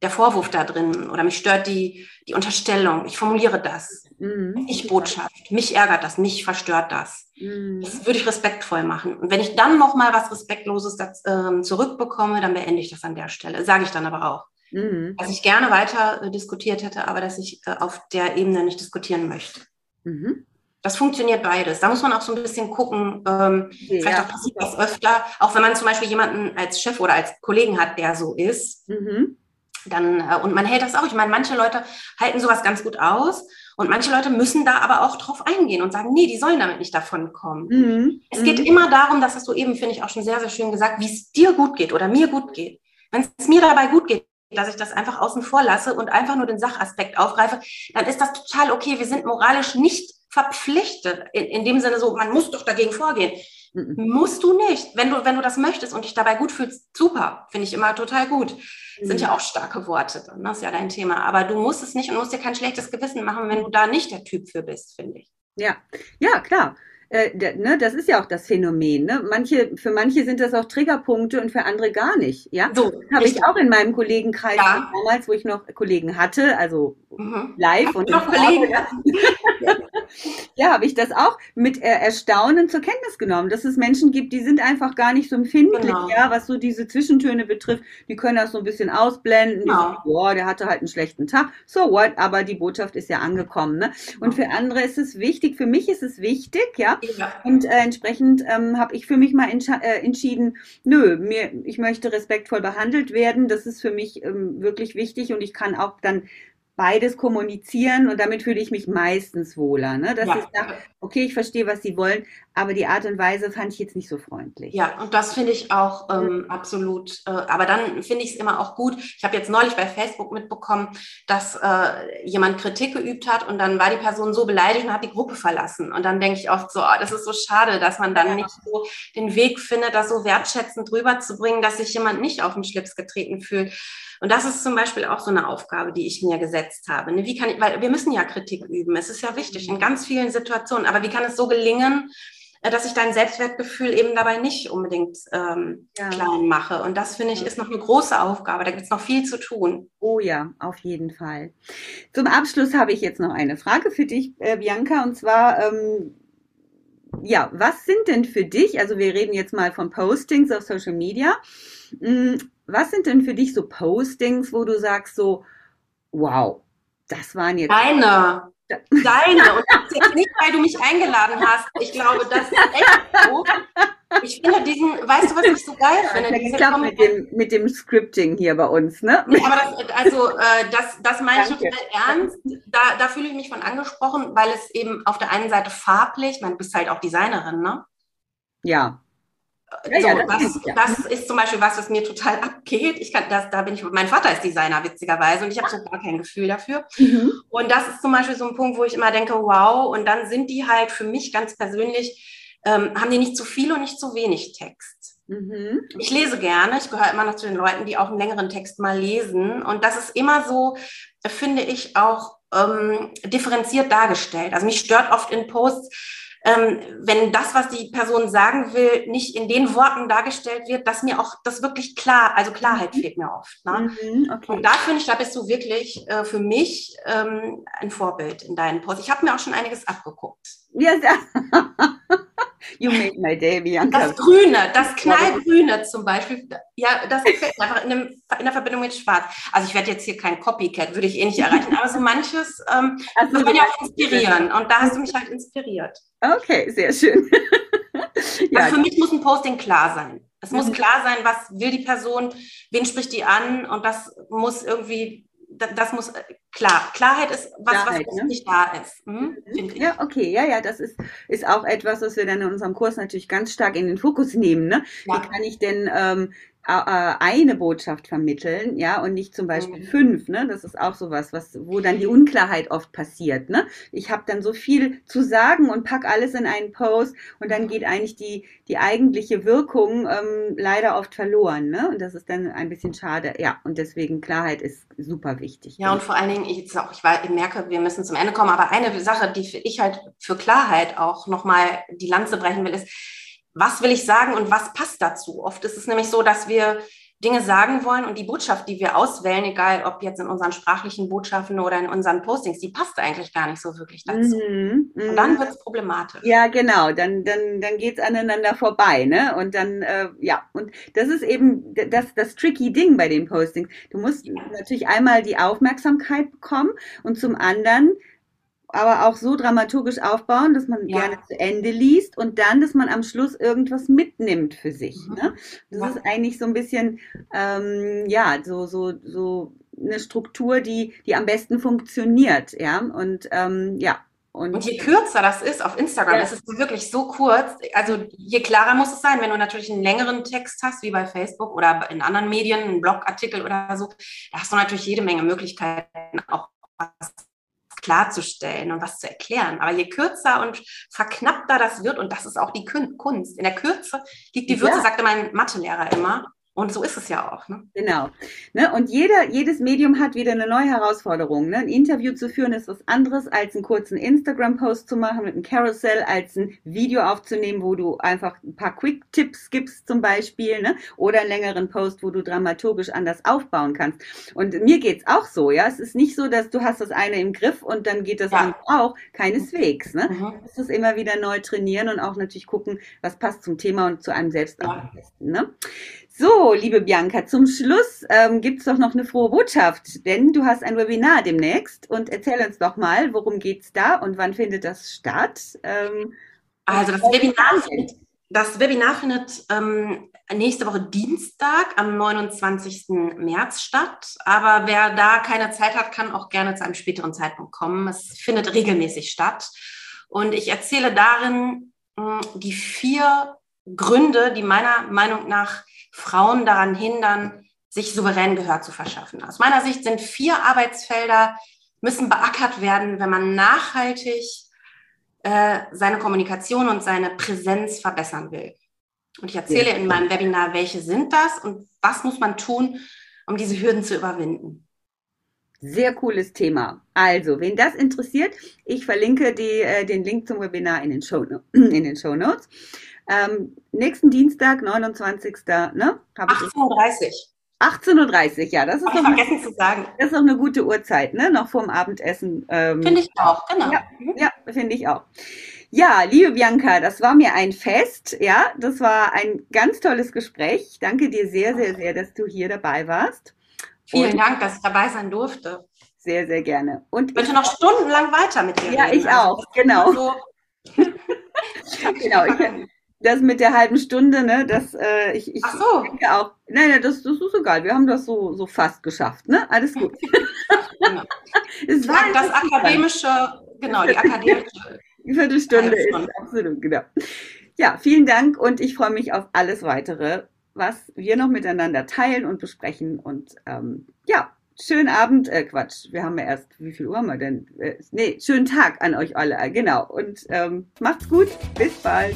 der Vorwurf da drin oder mich stört die, die Unterstellung. Ich formuliere das. Mhm. Ich Botschaft. Mich ärgert das, mich verstört das. Mhm. Das würde ich respektvoll machen. Und wenn ich dann nochmal was Respektloses das, äh, zurückbekomme, dann beende ich das an der Stelle. Sage ich dann aber auch. Mhm. Dass ich gerne weiter äh, diskutiert hätte, aber dass ich äh, auf der Ebene nicht diskutieren möchte. Mhm. Das funktioniert beides. Da muss man auch so ein bisschen gucken. Ähm, ja, vielleicht auch passiert das öfter. Auch wenn man zum Beispiel jemanden als Chef oder als Kollegen hat, der so ist. Mhm dann, äh, und man hält das auch. Ich meine, manche Leute halten sowas ganz gut aus und manche Leute müssen da aber auch drauf eingehen und sagen, nee, die sollen damit nicht davon kommen. Mhm. Es geht mhm. immer darum, das hast du eben, finde ich, auch schon sehr, sehr schön gesagt, wie es dir gut geht oder mir gut geht. Wenn es mir dabei gut geht, dass ich das einfach außen vor lasse und einfach nur den Sachaspekt aufgreife, dann ist das total okay. Wir sind moralisch nicht verpflichtet, in, in dem Sinne so, man muss doch dagegen vorgehen. Mhm. Musst du nicht. Wenn du, wenn du das möchtest und dich dabei gut fühlst, super. Finde ich immer total gut. Mhm. Sind ja auch starke Worte, dann, das ist ja dein Thema. Aber du musst es nicht und musst dir kein schlechtes Gewissen machen, wenn du da nicht der Typ für bist, finde ich. Ja, ja, klar. Äh, ne, das ist ja auch das Phänomen. Ne? Manche, für manche sind das auch Triggerpunkte und für andere gar nicht. Ja, so, habe ich auch in meinem Kollegenkreis ja. damals, wo ich noch Kollegen hatte, also mhm. live und noch Kollegen. ja, habe ich das auch mit Erstaunen zur Kenntnis genommen, dass es Menschen gibt, die sind einfach gar nicht so empfindlich, genau. ja, was so diese Zwischentöne betrifft. Die können das so ein bisschen ausblenden. Genau. Boah, der hatte halt einen schlechten Tag. So what? Aber die Botschaft ist ja angekommen. Ne? Und genau. für andere ist es wichtig. Für mich ist es wichtig, ja. Und äh, entsprechend ähm, habe ich für mich mal äh, entschieden, nö, mir, ich möchte respektvoll behandelt werden. Das ist für mich ähm, wirklich wichtig und ich kann auch dann beides kommunizieren und damit fühle ich mich meistens wohler. Ne? Dass ja. ich sage, okay, ich verstehe, was sie wollen, aber die Art und Weise fand ich jetzt nicht so freundlich. Ja, und das finde ich auch ähm, absolut. Äh, aber dann finde ich es immer auch gut. Ich habe jetzt neulich bei Facebook mitbekommen, dass äh, jemand Kritik geübt hat und dann war die Person so beleidigt und hat die Gruppe verlassen. Und dann denke ich oft so, oh, das ist so schade, dass man dann ja. nicht so den Weg findet, das so wertschätzend rüberzubringen, dass sich jemand nicht auf den Schlips getreten fühlt. Und das ist zum Beispiel auch so eine Aufgabe, die ich mir gesetzt habe. Ne, wie kann ich, weil wir müssen ja Kritik üben. Es ist ja wichtig in ganz vielen Situationen. Aber wie kann es so gelingen, äh, dass ich dein Selbstwertgefühl eben dabei nicht unbedingt ähm, ja. klein mache. Und das finde ich ist noch eine große Aufgabe. Da gibt es noch viel zu tun. Oh ja, auf jeden Fall. Zum Abschluss habe ich jetzt noch eine Frage für dich, äh, Bianca, und zwar ähm, ja, was sind denn für dich, also wir reden jetzt mal von Postings auf Social Media, hm, was sind denn für dich so Postings, wo du sagst so, wow, das waren jetzt... Deine. Deine. Und das ist jetzt nicht, weil du mich eingeladen hast. Ich glaube, das ist echt so. Ich finde diesen, weißt du, was ich so geil finde? Ja, ich glaube, mit dem, mit dem Scripting hier bei uns, ne? aber das, also, äh, das, das meine ich total ernst. Da, da fühle ich mich von angesprochen, weil es eben auf der einen Seite farblich, ich meine, du bist halt auch Designerin, ne? Ja. Ja, so, ja, das, das, ja. das, ist zum Beispiel was, was mir total abgeht. Ich kann, das, da bin ich, mein Vater ist Designer, witzigerweise, und ich habe so gar kein Gefühl dafür. Mhm. Und das ist zum Beispiel so ein Punkt, wo ich immer denke, wow, und dann sind die halt für mich ganz persönlich, ähm, haben die nicht zu viel und nicht zu wenig Text. Mhm. Ich lese gerne, ich gehöre immer noch zu den Leuten, die auch einen längeren Text mal lesen. Und das ist immer so, finde ich, auch ähm, differenziert dargestellt. Also mich stört oft in Posts, ähm, wenn das, was die Person sagen will, nicht in den Worten dargestellt wird, dass mir auch das wirklich klar, also Klarheit mhm. fehlt mir oft. Ne? Mhm, okay. Und da finde ich, da bist du wirklich äh, für mich ähm, ein Vorbild in deinen Posts. Ich habe mir auch schon einiges abgeguckt. Ja, You made my day, Bianca. Das Grüne, das Knallgrüne zum Beispiel, ja, das gefällt mir einfach in, dem, in, der Verbindung mit Schwarz. Also ich werde jetzt hier kein Copycat, würde ich eh nicht erreichen, aber so manches ähm, also, muss man ja auch inspirieren und da hast du mich halt inspiriert. Okay, sehr schön. ja. Also für mich muss ein Posting klar sein. Es muss mhm. klar sein, was will die Person, wen spricht die an und das muss irgendwie das muss äh, klar, Klarheit ist was, Klarheit, was ne? nicht da ist. Hm, ja, okay, ja, ja, das ist, ist auch etwas, was wir dann in unserem Kurs natürlich ganz stark in den Fokus nehmen. Ne? Ja. Wie kann ich denn ähm, eine Botschaft vermitteln, ja, und nicht zum Beispiel mhm. fünf, ne? Das ist auch sowas, was, wo dann die Unklarheit oft passiert, ne? Ich habe dann so viel zu sagen und pack alles in einen Post und dann geht eigentlich die, die eigentliche Wirkung ähm, leider oft verloren, ne? Und das ist dann ein bisschen schade, ja, und deswegen Klarheit ist super wichtig. Ja, und vor allen Dingen, ich, jetzt auch, ich, ich merke, wir müssen zum Ende kommen, aber eine Sache, die ich halt für Klarheit auch nochmal die Lanze brechen will, ist, was will ich sagen und was passt dazu? Oft ist es nämlich so, dass wir Dinge sagen wollen und die Botschaft, die wir auswählen, egal ob jetzt in unseren sprachlichen Botschaften oder in unseren Postings, die passt eigentlich gar nicht so wirklich dazu. Mhm, und dann mhm. wird es problematisch. Ja, genau, dann, dann, dann geht es aneinander vorbei, ne? Und dann, äh, ja, und das ist eben das, das tricky Ding bei den Postings. Du musst natürlich einmal die Aufmerksamkeit bekommen und zum anderen aber auch so dramaturgisch aufbauen, dass man ja. gerne zu Ende liest und dann, dass man am Schluss irgendwas mitnimmt für sich. Mhm. Ne? Das ja. ist eigentlich so ein bisschen, ähm, ja, so, so, so eine Struktur, die, die am besten funktioniert, ja. Und ähm, ja, Und, und, je kürzer das ist auf Instagram, ja. ist es wirklich so kurz. Also je klarer muss es sein. Wenn du natürlich einen längeren Text hast, wie bei Facebook oder in anderen Medien, einen Blogartikel oder so, da hast du natürlich jede Menge Möglichkeiten, auch was klarzustellen und was zu erklären. Aber je kürzer und verknappter das wird, und das ist auch die Kunst, in der Kürze liegt die Würze, ja. sagte mein Mathelehrer immer. Und so ist es ja auch. Ne? Genau. Ne? Und jeder, jedes Medium hat wieder eine neue Herausforderung. Ne? Ein Interview zu führen ist was anderes, als einen kurzen Instagram-Post zu machen mit einem Carousel, als ein Video aufzunehmen, wo du einfach ein paar Quick-Tipps gibst zum Beispiel, ne? oder einen längeren Post, wo du dramaturgisch anders aufbauen kannst. Und mir geht's auch so. Ja, Es ist nicht so, dass du hast das eine im Griff und dann geht das ja. andere auch. Keineswegs. Ne? Mhm. Du musst es immer wieder neu trainieren und auch natürlich gucken, was passt zum Thema und zu einem selbst ja. am besten. Ne? So, liebe Bianca, zum Schluss ähm, gibt es doch noch eine frohe Botschaft, denn du hast ein Webinar demnächst und erzähl uns doch mal, worum geht's da und wann findet das statt? Ähm, also das Webinar, das Webinar findet ähm, nächste Woche Dienstag am 29. März statt, aber wer da keine Zeit hat, kann auch gerne zu einem späteren Zeitpunkt kommen. Es findet regelmäßig statt und ich erzähle darin mh, hm, die vier Gründe, die meiner Meinung nach Frauen daran hindern, sich souverän Gehör zu verschaffen. Aus meiner Sicht sind vier Arbeitsfelder, müssen beackert werden, wenn man nachhaltig äh, seine Kommunikation und seine Präsenz verbessern will. Und ich erzähle in meinem Webinar, welche sind das und was muss man tun, um diese Hürden zu überwinden. Sehr cooles Thema. Also, wen das interessiert, ich verlinke die, äh, den Link zum Webinar in den Show, in den Show Notes. Ähm, nächsten Dienstag, 29. Ne? 18.30 18.30 Uhr, ja, das ist, noch vergessen zu sagen. das ist noch eine gute Uhrzeit, ne? noch vorm Abendessen. Ähm, finde ich auch, genau. Ja, ja finde ich auch. Ja, liebe Bianca, das war mir ein Fest. Ja, das war ein ganz tolles Gespräch. Ich danke dir sehr, sehr, sehr, dass du hier dabei warst. Vielen Und Dank, dass ich dabei sein durfte. Sehr, sehr gerne. Und ich möchte noch stundenlang weiter mit dir Ja, reden. ich auch, also, genau. So. genau. Ich, das mit der halben Stunde, ne, das, äh, ich, ich Ach so. denke auch, nein, nein, das, das ist egal, wir haben das so, so fast geschafft, ne, alles gut. Genau. es war das akademische, genau, die akademische Viertelstunde ist, absolut, genau. Ja, vielen Dank und ich freue mich auf alles weitere, was wir noch miteinander teilen und besprechen und, ähm, ja, schönen Abend, äh, Quatsch, wir haben ja erst, wie viel Uhr haben wir denn? Äh, nee, schönen Tag an euch alle, genau, und ähm, macht's gut, bis bald.